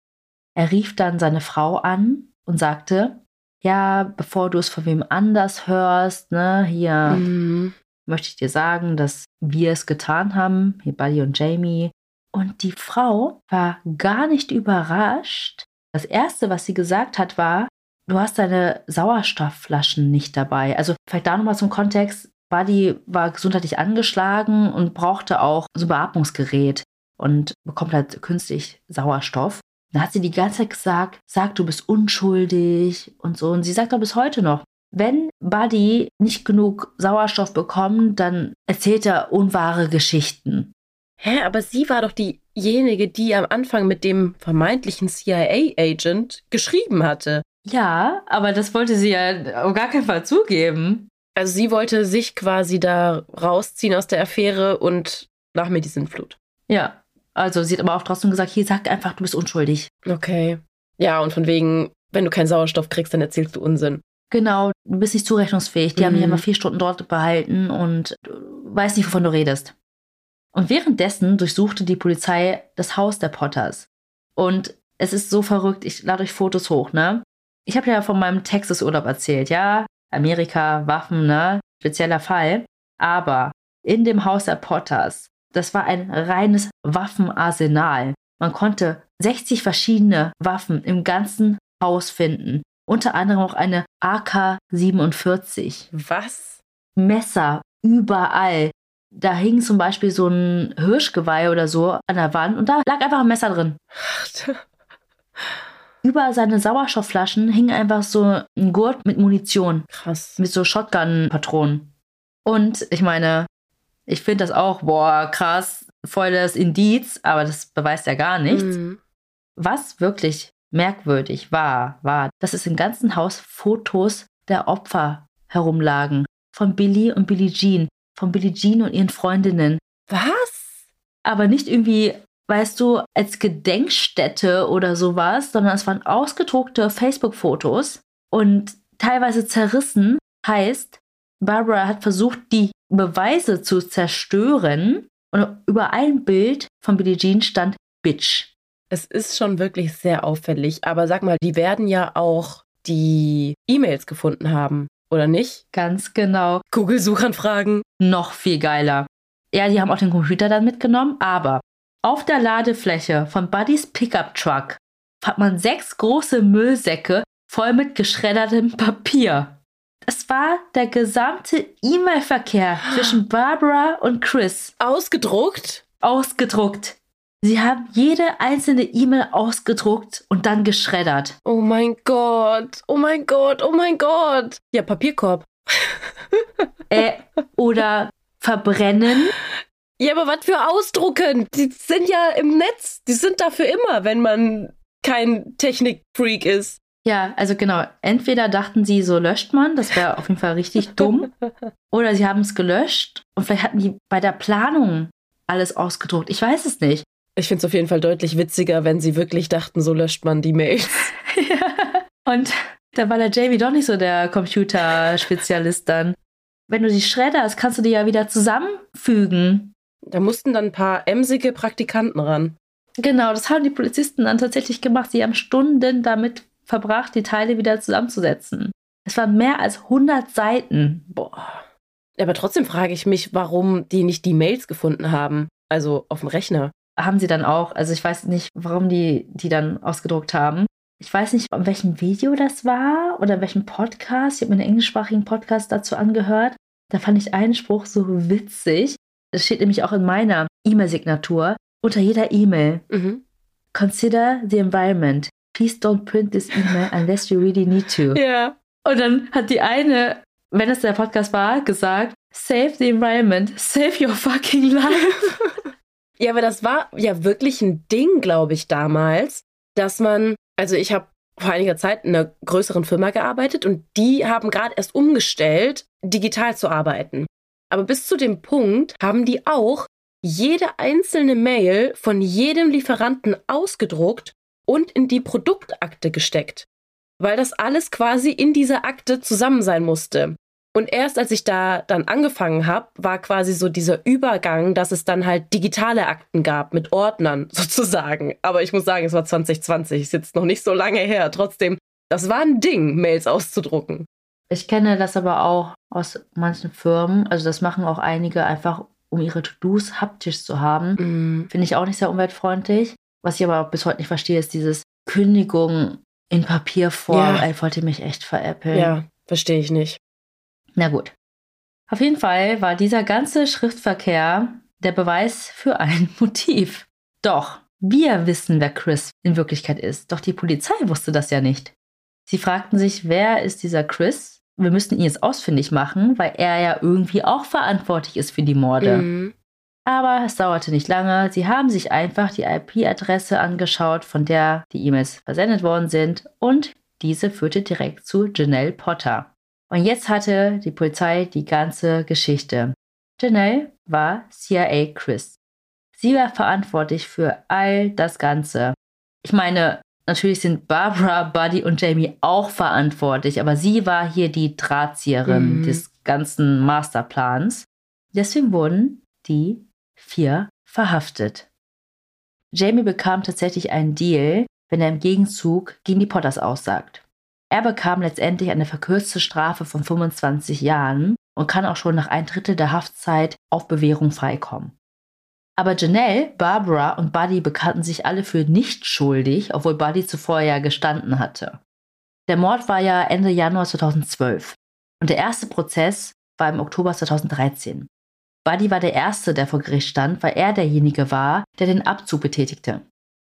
Er rief dann seine Frau an und sagte, ja, bevor du es von wem anders hörst, ne, hier mhm. möchte ich dir sagen, dass wir es getan haben, hier Buddy und Jamie, und die Frau war gar nicht überrascht. Das Erste, was sie gesagt hat, war, du hast deine Sauerstoffflaschen nicht dabei. Also vielleicht da nochmal zum Kontext. Buddy war gesundheitlich angeschlagen und brauchte auch so ein Beatmungsgerät und bekommt halt künstlich Sauerstoff. Dann hat sie die ganze Zeit gesagt, sag, du bist unschuldig und so. Und sie sagt auch bis heute noch, wenn Buddy nicht genug Sauerstoff bekommt, dann erzählt er unwahre Geschichten. Hä, aber sie war doch diejenige, die am Anfang mit dem vermeintlichen CIA-Agent geschrieben hatte. Ja, aber das wollte sie ja auf gar keinen Fall zugeben. Also sie wollte sich quasi da rausziehen aus der Affäre und nach mir die Sintflut. Ja, also sie hat aber auch trotzdem gesagt, hier sag einfach, du bist unschuldig. Okay. Ja, und von wegen, wenn du keinen Sauerstoff kriegst, dann erzählst du Unsinn. Genau, du bist nicht zurechnungsfähig. Die mhm. haben dich immer vier Stunden dort behalten und weißt nicht, wovon du redest. Und währenddessen durchsuchte die Polizei das Haus der Potters. Und es ist so verrückt, ich lade euch Fotos hoch, ne? Ich habe ja von meinem Texas-Urlaub erzählt, ja? Amerika, Waffen, ne? Spezieller Fall. Aber in dem Haus der Potters, das war ein reines Waffenarsenal. Man konnte 60 verschiedene Waffen im ganzen Haus finden. Unter anderem auch eine AK-47. Was? Messer überall da hing zum Beispiel so ein Hirschgeweih oder so an der Wand und da lag einfach ein Messer drin. Über seine Sauerstoffflaschen hing einfach so ein Gurt mit Munition. Krass. Mit so Shotgun-Patronen. Und ich meine, ich finde das auch, boah, krass, voll das Indiz, aber das beweist ja gar nichts. Mhm. Was wirklich merkwürdig war, war, dass es im ganzen Haus Fotos der Opfer herumlagen. Von Billy und Billie Jean von Billie Jean und ihren Freundinnen. Was? Aber nicht irgendwie, weißt du, als Gedenkstätte oder sowas, sondern es waren ausgedruckte Facebook-Fotos und teilweise zerrissen. Heißt, Barbara hat versucht, die Beweise zu zerstören und über ein Bild von Billie Jean stand Bitch. Es ist schon wirklich sehr auffällig, aber sag mal, die werden ja auch die E-Mails gefunden haben oder nicht? Ganz genau. Google-Suchanfragen. Noch viel geiler. Ja, die haben auch den Computer dann mitgenommen, aber auf der Ladefläche von Buddys Pickup Truck hat man sechs große Müllsäcke voll mit geschreddertem Papier. Es war der gesamte E-Mail-Verkehr zwischen Barbara und Chris. Ausgedruckt? Ausgedruckt. Sie haben jede einzelne E-Mail ausgedruckt und dann geschreddert. Oh mein Gott, oh mein Gott, oh mein Gott. Ja, Papierkorb. äh, oder verbrennen. Ja, aber was für Ausdrucken? Die sind ja im Netz. Die sind dafür immer, wenn man kein Technikfreak ist. Ja, also genau. Entweder dachten sie, so löscht man, das wäre auf jeden Fall richtig dumm. Oder sie haben es gelöscht und vielleicht hatten die bei der Planung alles ausgedruckt. Ich weiß es nicht. Ich finde es auf jeden Fall deutlich witziger, wenn sie wirklich dachten, so löscht man die Mails. ja. Und da war der Jamie doch nicht so der Computerspezialist dann. Wenn du die schredderst, kannst du die ja wieder zusammenfügen. Da mussten dann ein paar emsige Praktikanten ran. Genau, das haben die Polizisten dann tatsächlich gemacht. Sie haben Stunden damit verbracht, die Teile wieder zusammenzusetzen. Es waren mehr als 100 Seiten. Boah. Aber trotzdem frage ich mich, warum die nicht die Mails gefunden haben. Also auf dem Rechner. Haben sie dann auch. Also ich weiß nicht, warum die die dann ausgedruckt haben. Ich weiß nicht, in welchem Video das war oder in welchem Podcast. Ich habe mir einen englischsprachigen Podcast dazu angehört. Da fand ich einen Spruch so witzig. Das steht nämlich auch in meiner E-Mail-Signatur. Unter jeder E-Mail. Mhm. Consider the environment. Please don't print this email unless you really need to. Ja. Und dann hat die eine, wenn es der Podcast war, gesagt, save the environment, save your fucking life. ja, aber das war ja wirklich ein Ding, glaube ich, damals, dass man, also ich habe vor einiger Zeit in einer größeren Firma gearbeitet und die haben gerade erst umgestellt, digital zu arbeiten. Aber bis zu dem Punkt haben die auch jede einzelne Mail von jedem Lieferanten ausgedruckt und in die Produktakte gesteckt, weil das alles quasi in dieser Akte zusammen sein musste. Und erst als ich da dann angefangen habe, war quasi so dieser Übergang, dass es dann halt digitale Akten gab mit Ordnern sozusagen. Aber ich muss sagen, es war 2020, ist jetzt noch nicht so lange her. Trotzdem, das war ein Ding, Mails auszudrucken. Ich kenne das aber auch aus manchen Firmen. Also das machen auch einige einfach, um ihre To-Dos haptisch zu haben. Mm. Finde ich auch nicht sehr umweltfreundlich. Was ich aber bis heute nicht verstehe, ist dieses Kündigung in Papierform. Ja. Ich wollte mich echt veräppeln. Ja, verstehe ich nicht. Na gut. Auf jeden Fall war dieser ganze Schriftverkehr der Beweis für ein Motiv. Doch, wir wissen, wer Chris in Wirklichkeit ist. Doch die Polizei wusste das ja nicht. Sie fragten sich, wer ist dieser Chris? Wir müssten ihn jetzt ausfindig machen, weil er ja irgendwie auch verantwortlich ist für die Morde. Mhm. Aber es dauerte nicht lange. Sie haben sich einfach die IP-Adresse angeschaut, von der die E-Mails versendet worden sind, und diese führte direkt zu Janelle Potter. Und jetzt hatte die Polizei die ganze Geschichte. Janelle war CIA Chris. Sie war verantwortlich für all das Ganze. Ich meine, natürlich sind Barbara, Buddy und Jamie auch verantwortlich, aber sie war hier die Drahtzieherin mhm. des ganzen Masterplans. Deswegen wurden die vier verhaftet. Jamie bekam tatsächlich einen Deal, wenn er im Gegenzug gegen die Potters aussagt. Er bekam letztendlich eine verkürzte Strafe von 25 Jahren und kann auch schon nach ein Drittel der Haftzeit auf Bewährung freikommen. Aber Janelle, Barbara und Buddy bekannten sich alle für nicht schuldig, obwohl Buddy zuvor ja gestanden hatte. Der Mord war ja Ende Januar 2012 und der erste Prozess war im Oktober 2013. Buddy war der Erste, der vor Gericht stand, weil er derjenige war, der den Abzug betätigte.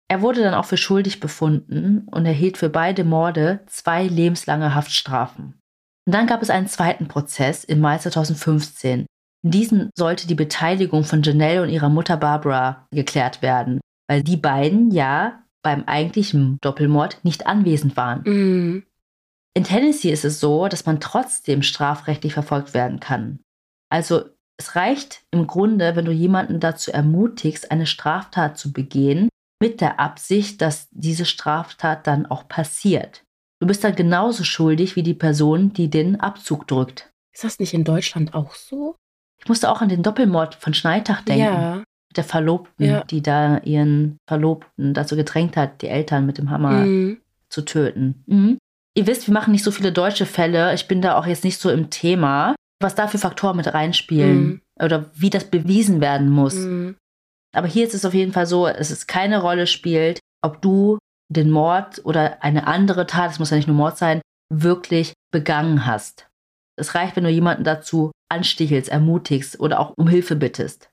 Er wurde dann auch für schuldig befunden und erhielt für beide Morde zwei lebenslange Haftstrafen. Und dann gab es einen zweiten Prozess im Mai 2015. In diesem sollte die Beteiligung von Janelle und ihrer Mutter Barbara geklärt werden, weil die beiden ja beim eigentlichen Doppelmord nicht anwesend waren. Mhm. In Tennessee ist es so, dass man trotzdem strafrechtlich verfolgt werden kann. Also es reicht im Grunde, wenn du jemanden dazu ermutigst, eine Straftat zu begehen, mit der Absicht, dass diese Straftat dann auch passiert. Du bist dann genauso schuldig wie die Person, die den Abzug drückt. Ist das nicht in Deutschland auch so? Ich musste auch an den Doppelmord von Schneitach denken. Ja. Mit der Verlobten, ja. die da ihren Verlobten dazu gedrängt hat, die Eltern mit dem Hammer mhm. zu töten. Mhm. Ihr wisst, wir machen nicht so viele deutsche Fälle. Ich bin da auch jetzt nicht so im Thema was da für Faktoren mit reinspielen mhm. oder wie das bewiesen werden muss. Mhm. Aber hier ist es auf jeden Fall so, dass es keine Rolle spielt, ob du den Mord oder eine andere Tat, es muss ja nicht nur Mord sein, wirklich begangen hast. Es reicht, wenn du jemanden dazu anstichelst, ermutigst oder auch um Hilfe bittest.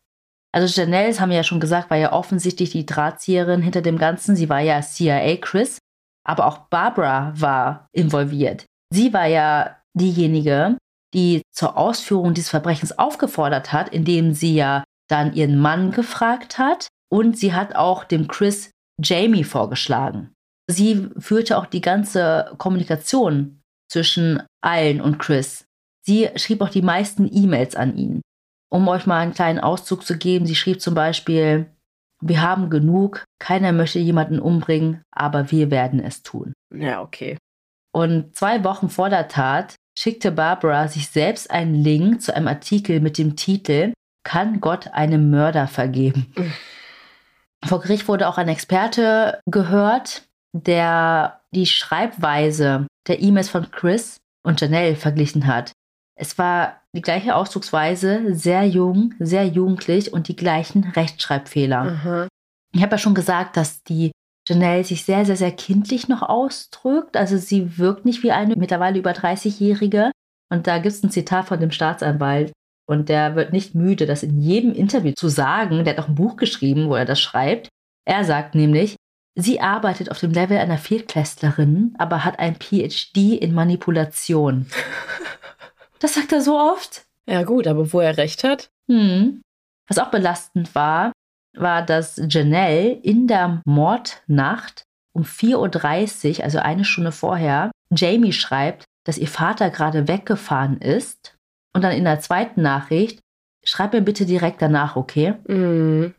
Also Janelle, das haben wir ja schon gesagt, war ja offensichtlich die Drahtzieherin hinter dem Ganzen. Sie war ja CIA Chris, aber auch Barbara war involviert. Sie war ja diejenige, die zur Ausführung dieses Verbrechens aufgefordert hat, indem sie ja dann ihren Mann gefragt hat und sie hat auch dem Chris Jamie vorgeschlagen. Sie führte auch die ganze Kommunikation zwischen allen und Chris. Sie schrieb auch die meisten E-Mails an ihn. Um euch mal einen kleinen Auszug zu geben, sie schrieb zum Beispiel, wir haben genug, keiner möchte jemanden umbringen, aber wir werden es tun. Ja, okay. Und zwei Wochen vor der Tat schickte Barbara sich selbst einen Link zu einem Artikel mit dem Titel Kann Gott einem Mörder vergeben? Vor Gericht wurde auch ein Experte gehört, der die Schreibweise der E-Mails von Chris und Janelle verglichen hat. Es war die gleiche Ausdrucksweise, sehr jung, sehr jugendlich und die gleichen Rechtschreibfehler. Mhm. Ich habe ja schon gesagt, dass die Janelle sich sehr, sehr, sehr kindlich noch ausdrückt. Also sie wirkt nicht wie eine mittlerweile über 30-Jährige. Und da gibt es ein Zitat von dem Staatsanwalt. Und der wird nicht müde, das in jedem Interview zu sagen. Der hat auch ein Buch geschrieben, wo er das schreibt. Er sagt nämlich, sie arbeitet auf dem Level einer Viertklässlerin, aber hat ein PhD in Manipulation. Das sagt er so oft. Ja, gut, aber wo er recht hat. Hm. Was auch belastend war, war, dass Janelle in der Mordnacht um 4.30 Uhr, also eine Stunde vorher, Jamie schreibt, dass ihr Vater gerade weggefahren ist. Und dann in der zweiten Nachricht, schreib mir bitte direkt danach, okay? Mm.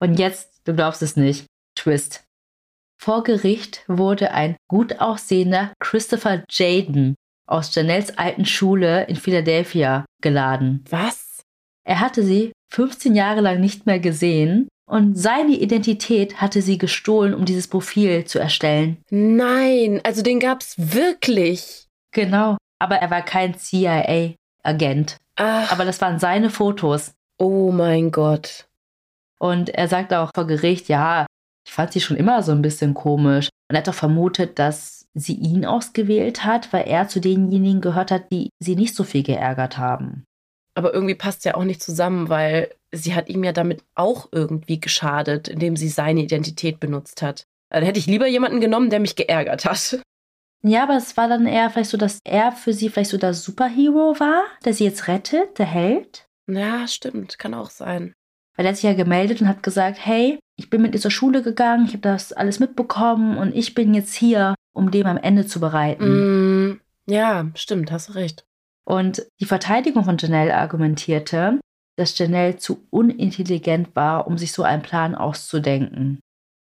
Und jetzt, du glaubst es nicht, Twist. Vor Gericht wurde ein gut aussehender Christopher Jaden aus Janelles alten Schule in Philadelphia geladen. Was? Er hatte sie 15 Jahre lang nicht mehr gesehen und seine Identität hatte sie gestohlen, um dieses Profil zu erstellen. Nein, also den gab's wirklich. Genau, aber er war kein CIA-Agent. Aber das waren seine Fotos. Oh mein Gott. Und er sagt auch vor Gericht, ja, ich fand sie schon immer so ein bisschen komisch. Und er hat doch vermutet, dass sie ihn ausgewählt hat, weil er zu denjenigen gehört hat, die sie nicht so viel geärgert haben. Aber irgendwie passt ja auch nicht zusammen, weil sie hat ihm ja damit auch irgendwie geschadet, indem sie seine Identität benutzt hat. Dann hätte ich lieber jemanden genommen, der mich geärgert hat. Ja, aber es war dann eher vielleicht so, dass er für sie vielleicht so der Superhero war, der sie jetzt rettet, der Held. Ja, stimmt, kann auch sein. Weil er hat sich ja gemeldet und hat gesagt, hey, ich bin mit ihr zur Schule gegangen, ich habe das alles mitbekommen und ich bin jetzt hier, um dem am Ende zu bereiten. Mm, ja, stimmt, hast du recht. Und die Verteidigung von Janelle argumentierte, dass Janelle zu unintelligent war, um sich so einen Plan auszudenken.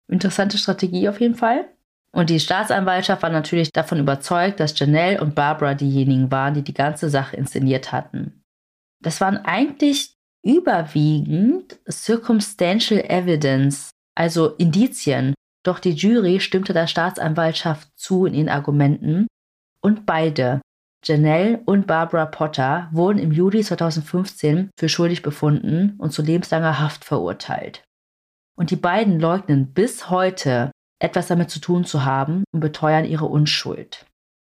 Interessante Strategie auf jeden Fall. Und die Staatsanwaltschaft war natürlich davon überzeugt, dass Janelle und Barbara diejenigen waren, die die ganze Sache inszeniert hatten. Das waren eigentlich überwiegend circumstantial evidence, also Indizien, doch die Jury stimmte der Staatsanwaltschaft zu in ihren Argumenten und beide, Janelle und Barbara Potter, wurden im Juli 2015 für schuldig befunden und zu lebenslanger Haft verurteilt. Und die beiden leugnen bis heute, etwas damit zu tun zu haben und beteuern ihre Unschuld.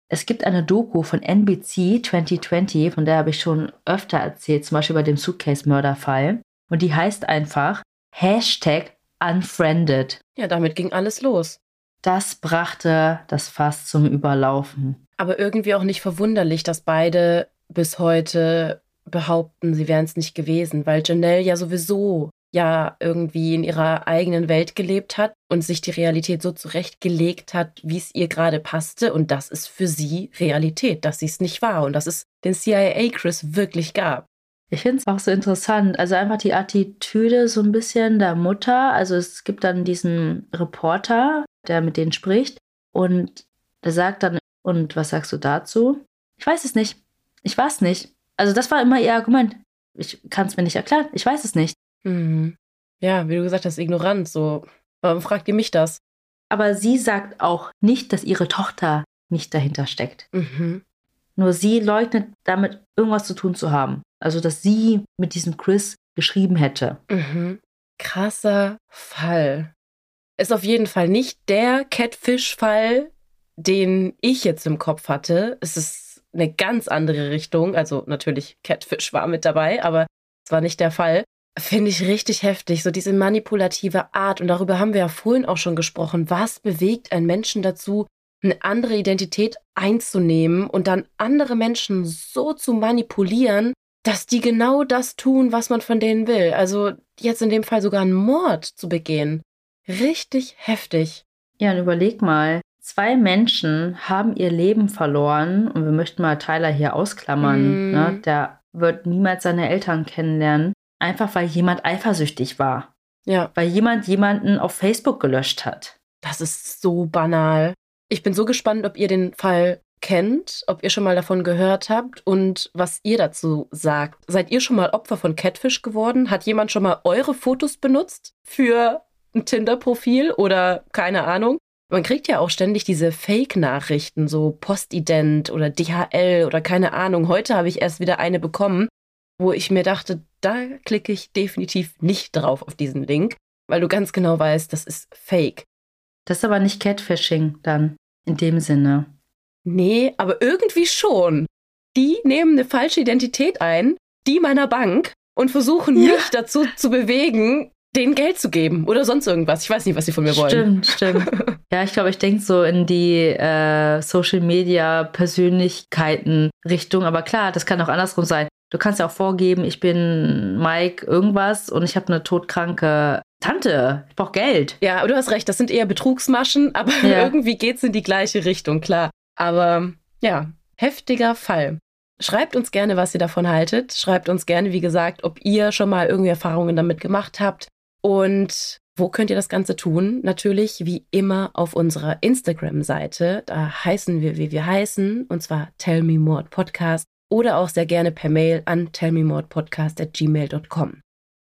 Es gibt eine Doku von NBC 2020, von der habe ich schon öfter erzählt, zum Beispiel bei dem Suitcase-Mörderfall. Und die heißt einfach Hashtag Unfriended. Ja, damit ging alles los. Das brachte das Fass zum Überlaufen. Aber irgendwie auch nicht verwunderlich, dass beide bis heute behaupten, sie wären es nicht gewesen, weil Janelle ja sowieso ja irgendwie in ihrer eigenen Welt gelebt hat und sich die Realität so zurechtgelegt hat, wie es ihr gerade passte. Und das ist für sie Realität, dass sie es nicht war und dass es den CIA Chris wirklich gab. Ich finde es auch so interessant. Also einfach die Attitüde so ein bisschen der Mutter. Also es gibt dann diesen Reporter, der mit denen spricht und der sagt dann, und was sagst du dazu? Ich weiß es nicht. Ich weiß nicht. Also das war immer ihr Argument. Ich kann es mir nicht erklären. Ich weiß es nicht. Mhm. Ja, wie du gesagt hast, ignorant. So, warum fragt ihr mich das? Aber sie sagt auch nicht, dass ihre Tochter nicht dahinter steckt. Mhm. Nur sie leugnet damit irgendwas zu tun zu haben. Also, dass sie mit diesem Chris geschrieben hätte. Mhm. Krasser Fall. Ist auf jeden Fall nicht der Catfish-Fall, den ich jetzt im Kopf hatte. Es ist eine ganz andere Richtung. Also natürlich Catfish war mit dabei, aber es war nicht der Fall. Finde ich richtig heftig, so diese manipulative Art. Und darüber haben wir ja vorhin auch schon gesprochen. Was bewegt einen Menschen dazu, eine andere Identität einzunehmen und dann andere Menschen so zu manipulieren, dass die genau das tun, was man von denen will. Also jetzt in dem Fall sogar einen Mord zu begehen. Richtig heftig. Ja, und überleg mal, zwei Menschen haben ihr Leben verloren und wir möchten mal Tyler hier ausklammern. Mm. Ne? Der wird niemals seine Eltern kennenlernen, einfach weil jemand eifersüchtig war. Ja. Weil jemand jemanden auf Facebook gelöscht hat. Das ist so banal. Ich bin so gespannt, ob ihr den Fall kennt, ob ihr schon mal davon gehört habt und was ihr dazu sagt. Seid ihr schon mal Opfer von Catfish geworden? Hat jemand schon mal eure Fotos benutzt für ein Tinder-Profil oder keine Ahnung? Man kriegt ja auch ständig diese Fake-Nachrichten, so Postident oder DHL oder keine Ahnung. Heute habe ich erst wieder eine bekommen, wo ich mir dachte, da klicke ich definitiv nicht drauf auf diesen Link, weil du ganz genau weißt, das ist Fake. Das ist aber nicht Catfishing dann. In dem Sinne. Nee, aber irgendwie schon. Die nehmen eine falsche Identität ein, die meiner Bank, und versuchen ja. mich dazu zu bewegen, denen Geld zu geben oder sonst irgendwas. Ich weiß nicht, was sie von mir wollen. Stimmt, stimmt. ja, ich glaube, ich denke so in die äh, Social Media Persönlichkeiten Richtung. Aber klar, das kann auch andersrum sein. Du kannst ja auch vorgeben, ich bin Mike irgendwas und ich habe eine todkranke Tante, ich brauche Geld. Ja, du hast recht, das sind eher Betrugsmaschen, aber ja. irgendwie geht es in die gleiche Richtung, klar. Aber ja, heftiger Fall. Schreibt uns gerne, was ihr davon haltet. Schreibt uns gerne, wie gesagt, ob ihr schon mal irgendwie Erfahrungen damit gemacht habt. Und wo könnt ihr das Ganze tun? Natürlich wie immer auf unserer Instagram-Seite. Da heißen wir, wie wir heißen, und zwar Tell Me More Podcast oder auch sehr gerne per Mail an tellmemorepodcast.gmail.com.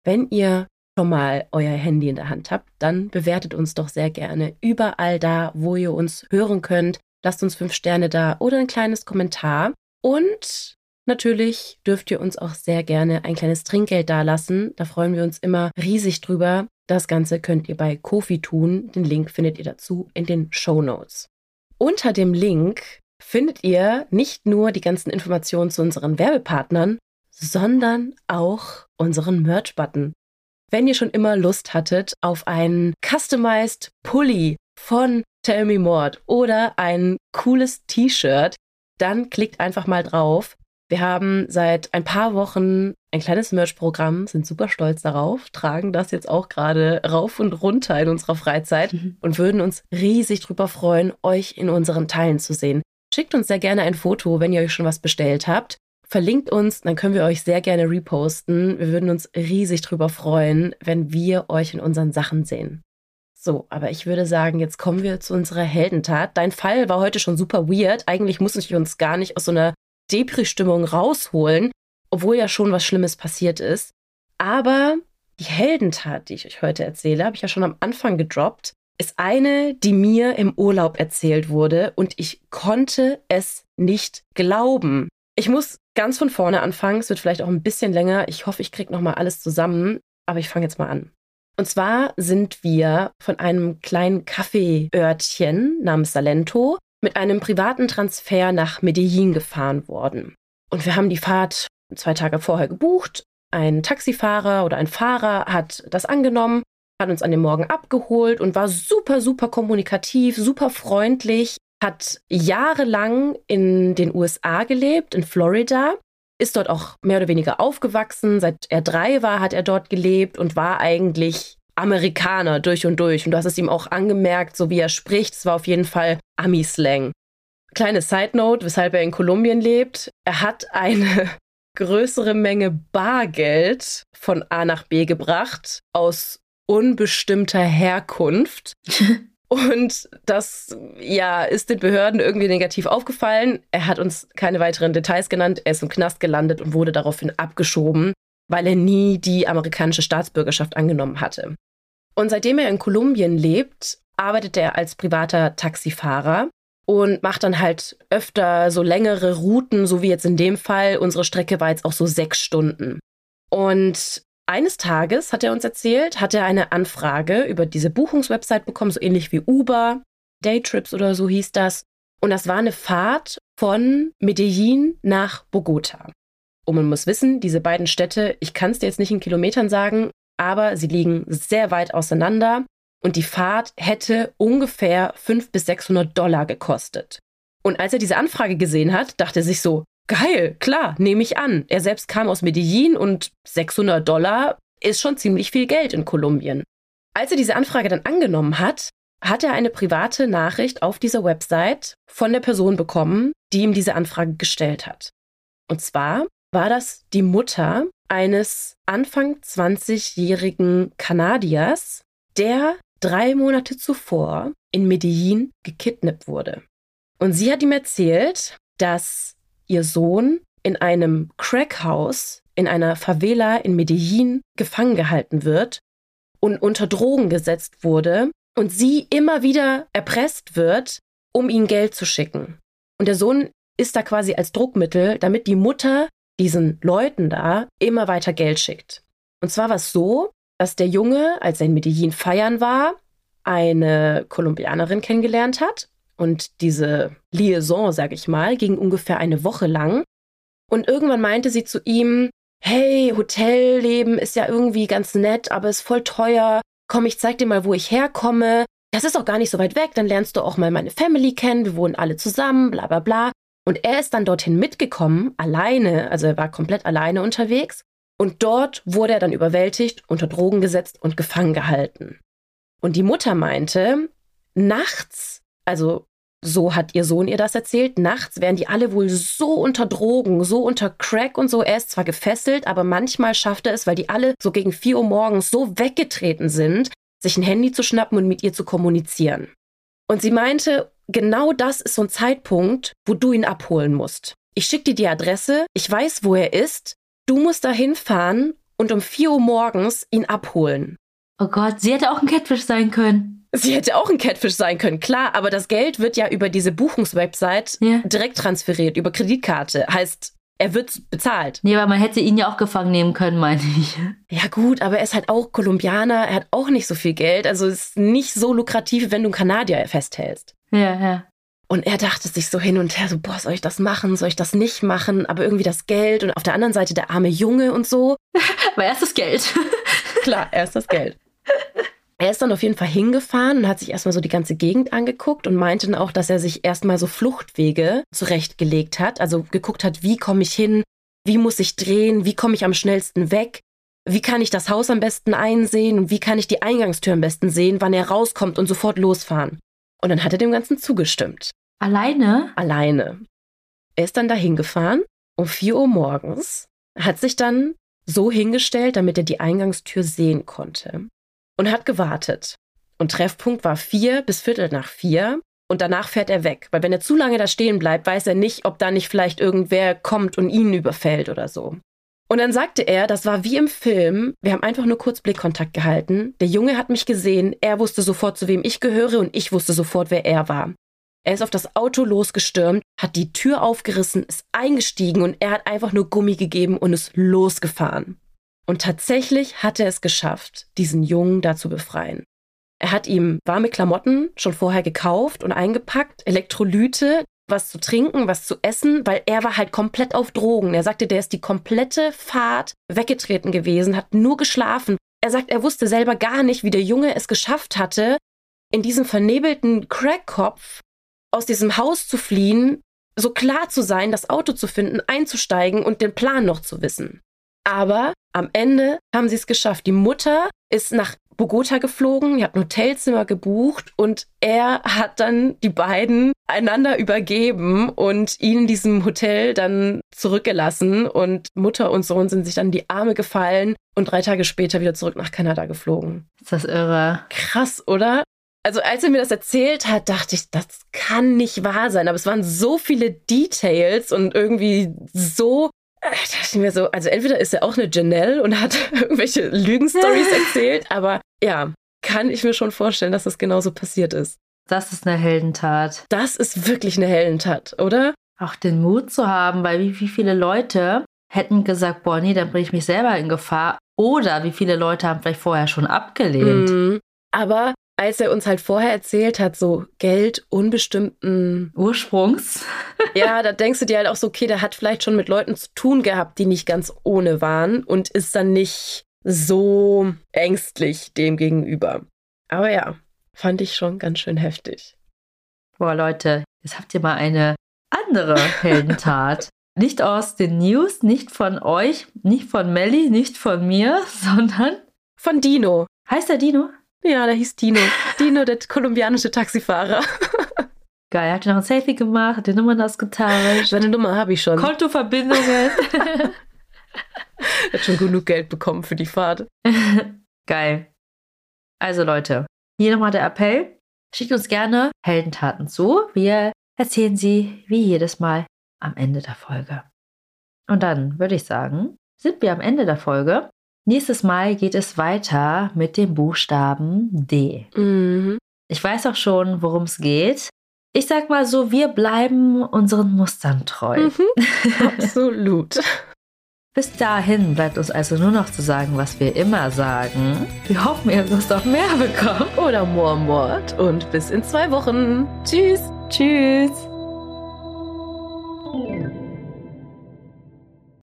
Wenn ihr schon mal euer Handy in der Hand habt, dann bewertet uns doch sehr gerne überall da, wo ihr uns hören könnt. Lasst uns fünf Sterne da oder ein kleines Kommentar. Und natürlich dürft ihr uns auch sehr gerne ein kleines Trinkgeld dalassen. Da freuen wir uns immer riesig drüber. Das Ganze könnt ihr bei Kofi tun. Den Link findet ihr dazu in den Show Notes. Unter dem Link findet ihr nicht nur die ganzen Informationen zu unseren Werbepartnern, sondern auch unseren Merch-Button. Wenn ihr schon immer Lust hattet auf einen customized Pulli von Tell Me More oder ein cooles T-Shirt, dann klickt einfach mal drauf. Wir haben seit ein paar Wochen ein kleines Merch-Programm, sind super stolz darauf, tragen das jetzt auch gerade rauf und runter in unserer Freizeit mhm. und würden uns riesig drüber freuen, euch in unseren Teilen zu sehen. Schickt uns sehr gerne ein Foto, wenn ihr euch schon was bestellt habt. Verlinkt uns, dann können wir euch sehr gerne reposten. Wir würden uns riesig drüber freuen, wenn wir euch in unseren Sachen sehen. So, aber ich würde sagen, jetzt kommen wir zu unserer Heldentat. Dein Fall war heute schon super weird. Eigentlich mussten wir uns gar nicht aus so einer Depri-Stimmung rausholen, obwohl ja schon was Schlimmes passiert ist. Aber die Heldentat, die ich euch heute erzähle, habe ich ja schon am Anfang gedroppt, ist eine, die mir im Urlaub erzählt wurde und ich konnte es nicht glauben. Ich muss ganz von vorne anfangen. Es wird vielleicht auch ein bisschen länger. Ich hoffe, ich kriege nochmal alles zusammen. Aber ich fange jetzt mal an. Und zwar sind wir von einem kleinen Kaffeeörtchen namens Salento mit einem privaten Transfer nach Medellin gefahren worden. Und wir haben die Fahrt zwei Tage vorher gebucht. Ein Taxifahrer oder ein Fahrer hat das angenommen, hat uns an dem Morgen abgeholt und war super, super kommunikativ, super freundlich, hat jahrelang in den USA gelebt, in Florida, ist dort auch mehr oder weniger aufgewachsen. Seit er drei war, hat er dort gelebt und war eigentlich Amerikaner durch und durch. Und du hast es ihm auch angemerkt, so wie er spricht. Es war auf jeden Fall Ami-Slang. Kleine Side Note, weshalb er in Kolumbien lebt. Er hat eine größere Menge Bargeld von A nach B gebracht aus unbestimmter Herkunft. Und das ja ist den Behörden irgendwie negativ aufgefallen. Er hat uns keine weiteren Details genannt. Er ist im Knast gelandet und wurde daraufhin abgeschoben, weil er nie die amerikanische Staatsbürgerschaft angenommen hatte. Und seitdem er in Kolumbien lebt, arbeitet er als privater Taxifahrer und macht dann halt öfter so längere Routen, so wie jetzt in dem Fall. Unsere Strecke war jetzt auch so sechs Stunden. Und eines Tages, hat er uns erzählt, hat er eine Anfrage über diese Buchungswebsite bekommen, so ähnlich wie Uber, Daytrips oder so hieß das. Und das war eine Fahrt von Medellin nach Bogota. Und man muss wissen, diese beiden Städte, ich kann es dir jetzt nicht in Kilometern sagen, aber sie liegen sehr weit auseinander und die Fahrt hätte ungefähr 500 bis 600 Dollar gekostet. Und als er diese Anfrage gesehen hat, dachte er sich so, geil, klar, nehme ich an. Er selbst kam aus Medellin und 600 Dollar ist schon ziemlich viel Geld in Kolumbien. Als er diese Anfrage dann angenommen hat, hat er eine private Nachricht auf dieser Website von der Person bekommen, die ihm diese Anfrage gestellt hat. Und zwar war das die Mutter eines Anfang 20-jährigen Kanadiers, der drei Monate zuvor in Medellin gekidnappt wurde. Und sie hat ihm erzählt, dass ihr Sohn in einem Crackhaus in einer Favela in Medellin gefangen gehalten wird und unter Drogen gesetzt wurde und sie immer wieder erpresst wird, um ihm Geld zu schicken. Und der Sohn ist da quasi als Druckmittel, damit die Mutter diesen Leuten da immer weiter Geld schickt. Und zwar war es so, dass der Junge, als er in Medellin feiern war, eine Kolumbianerin kennengelernt hat. Und diese Liaison, sag ich mal, ging ungefähr eine Woche lang. Und irgendwann meinte sie zu ihm, hey, Hotelleben ist ja irgendwie ganz nett, aber ist voll teuer. Komm, ich zeig dir mal, wo ich herkomme. Das ist auch gar nicht so weit weg, dann lernst du auch mal meine Family kennen, wir wohnen alle zusammen, bla bla bla. Und er ist dann dorthin mitgekommen, alleine, also er war komplett alleine unterwegs. Und dort wurde er dann überwältigt, unter Drogen gesetzt und gefangen gehalten. Und die Mutter meinte, nachts, also so hat ihr Sohn ihr das erzählt, nachts wären die alle wohl so unter Drogen, so unter Crack und so. Er ist zwar gefesselt, aber manchmal schafft er es, weil die alle so gegen 4 Uhr morgens so weggetreten sind, sich ein Handy zu schnappen und mit ihr zu kommunizieren. Und sie meinte, genau das ist so ein Zeitpunkt, wo du ihn abholen musst. Ich schicke dir die Adresse, ich weiß, wo er ist, du musst da hinfahren und um 4 Uhr morgens ihn abholen. Oh Gott, sie hätte auch ein Catfish sein können. Sie hätte auch ein Catfish sein können, klar, aber das Geld wird ja über diese Buchungswebsite ja. direkt transferiert, über Kreditkarte. Heißt, er wird bezahlt. Nee, aber man hätte ihn ja auch gefangen nehmen können, meine ich. Ja, gut, aber er ist halt auch Kolumbianer, er hat auch nicht so viel Geld. Also es ist nicht so lukrativ, wenn du einen Kanadier festhältst. Ja, ja. Und er dachte sich so hin und her, so, boah, soll ich das machen, soll ich das nicht machen? Aber irgendwie das Geld und auf der anderen Seite der arme Junge und so. Aber erst das Geld. Klar, erst das Geld. Er ist dann auf jeden Fall hingefahren und hat sich erstmal so die ganze Gegend angeguckt und meinte dann auch, dass er sich erstmal so Fluchtwege zurechtgelegt hat. Also geguckt hat, wie komme ich hin, wie muss ich drehen, wie komme ich am schnellsten weg, wie kann ich das Haus am besten einsehen und wie kann ich die Eingangstür am besten sehen, wann er rauskommt und sofort losfahren. Und dann hat er dem Ganzen zugestimmt. Alleine? Alleine. Er ist dann da hingefahren um 4 Uhr morgens, hat sich dann so hingestellt, damit er die Eingangstür sehen konnte und hat gewartet. Und Treffpunkt war vier bis Viertel nach vier. Und danach fährt er weg, weil wenn er zu lange da stehen bleibt, weiß er nicht, ob da nicht vielleicht irgendwer kommt und ihn überfällt oder so. Und dann sagte er, das war wie im Film, wir haben einfach nur kurz Blickkontakt gehalten. Der Junge hat mich gesehen, er wusste sofort, zu wem ich gehöre und ich wusste sofort, wer er war. Er ist auf das Auto losgestürmt, hat die Tür aufgerissen, ist eingestiegen und er hat einfach nur Gummi gegeben und ist losgefahren. Und tatsächlich hat er es geschafft, diesen Jungen da zu befreien. Er hat ihm warme Klamotten schon vorher gekauft und eingepackt, Elektrolyte, was zu trinken, was zu essen, weil er war halt komplett auf Drogen. Er sagte, der ist die komplette Fahrt weggetreten gewesen, hat nur geschlafen. Er sagt, er wusste selber gar nicht, wie der Junge es geschafft hatte, in diesem vernebelten Crackkopf aus diesem Haus zu fliehen, so klar zu sein, das Auto zu finden, einzusteigen und den Plan noch zu wissen. Aber am Ende haben sie es geschafft. Die Mutter ist nach Bogota geflogen, die hat ein Hotelzimmer gebucht und er hat dann die beiden einander übergeben und ihn in diesem Hotel dann zurückgelassen und Mutter und Sohn sind sich dann in die Arme gefallen und drei Tage später wieder zurück nach Kanada geflogen. Ist das irre? Krass, oder? Also als er mir das erzählt hat, dachte ich, das kann nicht wahr sein. Aber es waren so viele Details und irgendwie so da dachte ich mir so, also entweder ist er auch eine Janelle und hat irgendwelche Lügenstories erzählt, aber ja, kann ich mir schon vorstellen, dass das genauso passiert ist. Das ist eine Heldentat. Das ist wirklich eine Heldentat, oder? Auch den Mut zu haben, weil wie, wie viele Leute hätten gesagt, boah, nee, dann bringe ich mich selber in Gefahr. Oder wie viele Leute haben vielleicht vorher schon abgelehnt. Mm, aber als er uns halt vorher erzählt hat, so Geld unbestimmten Ursprungs. ja, da denkst du dir halt auch so, okay, der hat vielleicht schon mit Leuten zu tun gehabt, die nicht ganz ohne waren und ist dann nicht so ängstlich dem gegenüber. Aber ja, fand ich schon ganz schön heftig. Boah, Leute, jetzt habt ihr mal eine andere Heldentat. nicht aus den News, nicht von euch, nicht von Melly, nicht von mir, sondern von Dino. Heißt der Dino? Ja, der hieß Dino. Dino, der kolumbianische Taxifahrer. Geil, hat noch ein Selfie gemacht, hat die Nummern ausgetauscht. Seine Nummer habe ich schon. Kontoverbindungen. hat schon genug Geld bekommen für die Fahrt. Geil. Also Leute, hier nochmal der Appell. Schickt uns gerne Heldentaten zu. Wir erzählen sie wie jedes Mal am Ende der Folge. Und dann würde ich sagen, sind wir am Ende der Folge. Nächstes Mal geht es weiter mit dem Buchstaben D. Mhm. Ich weiß auch schon, worum es geht. Ich sag mal so, wir bleiben unseren Mustern treu. Mhm. Absolut. Bis dahin bleibt uns also nur noch zu sagen, was wir immer sagen. Wir hoffen, ihr habt Lust auf mehr bekommen. Oder Moormord. Und bis in zwei Wochen. Tschüss. Tschüss.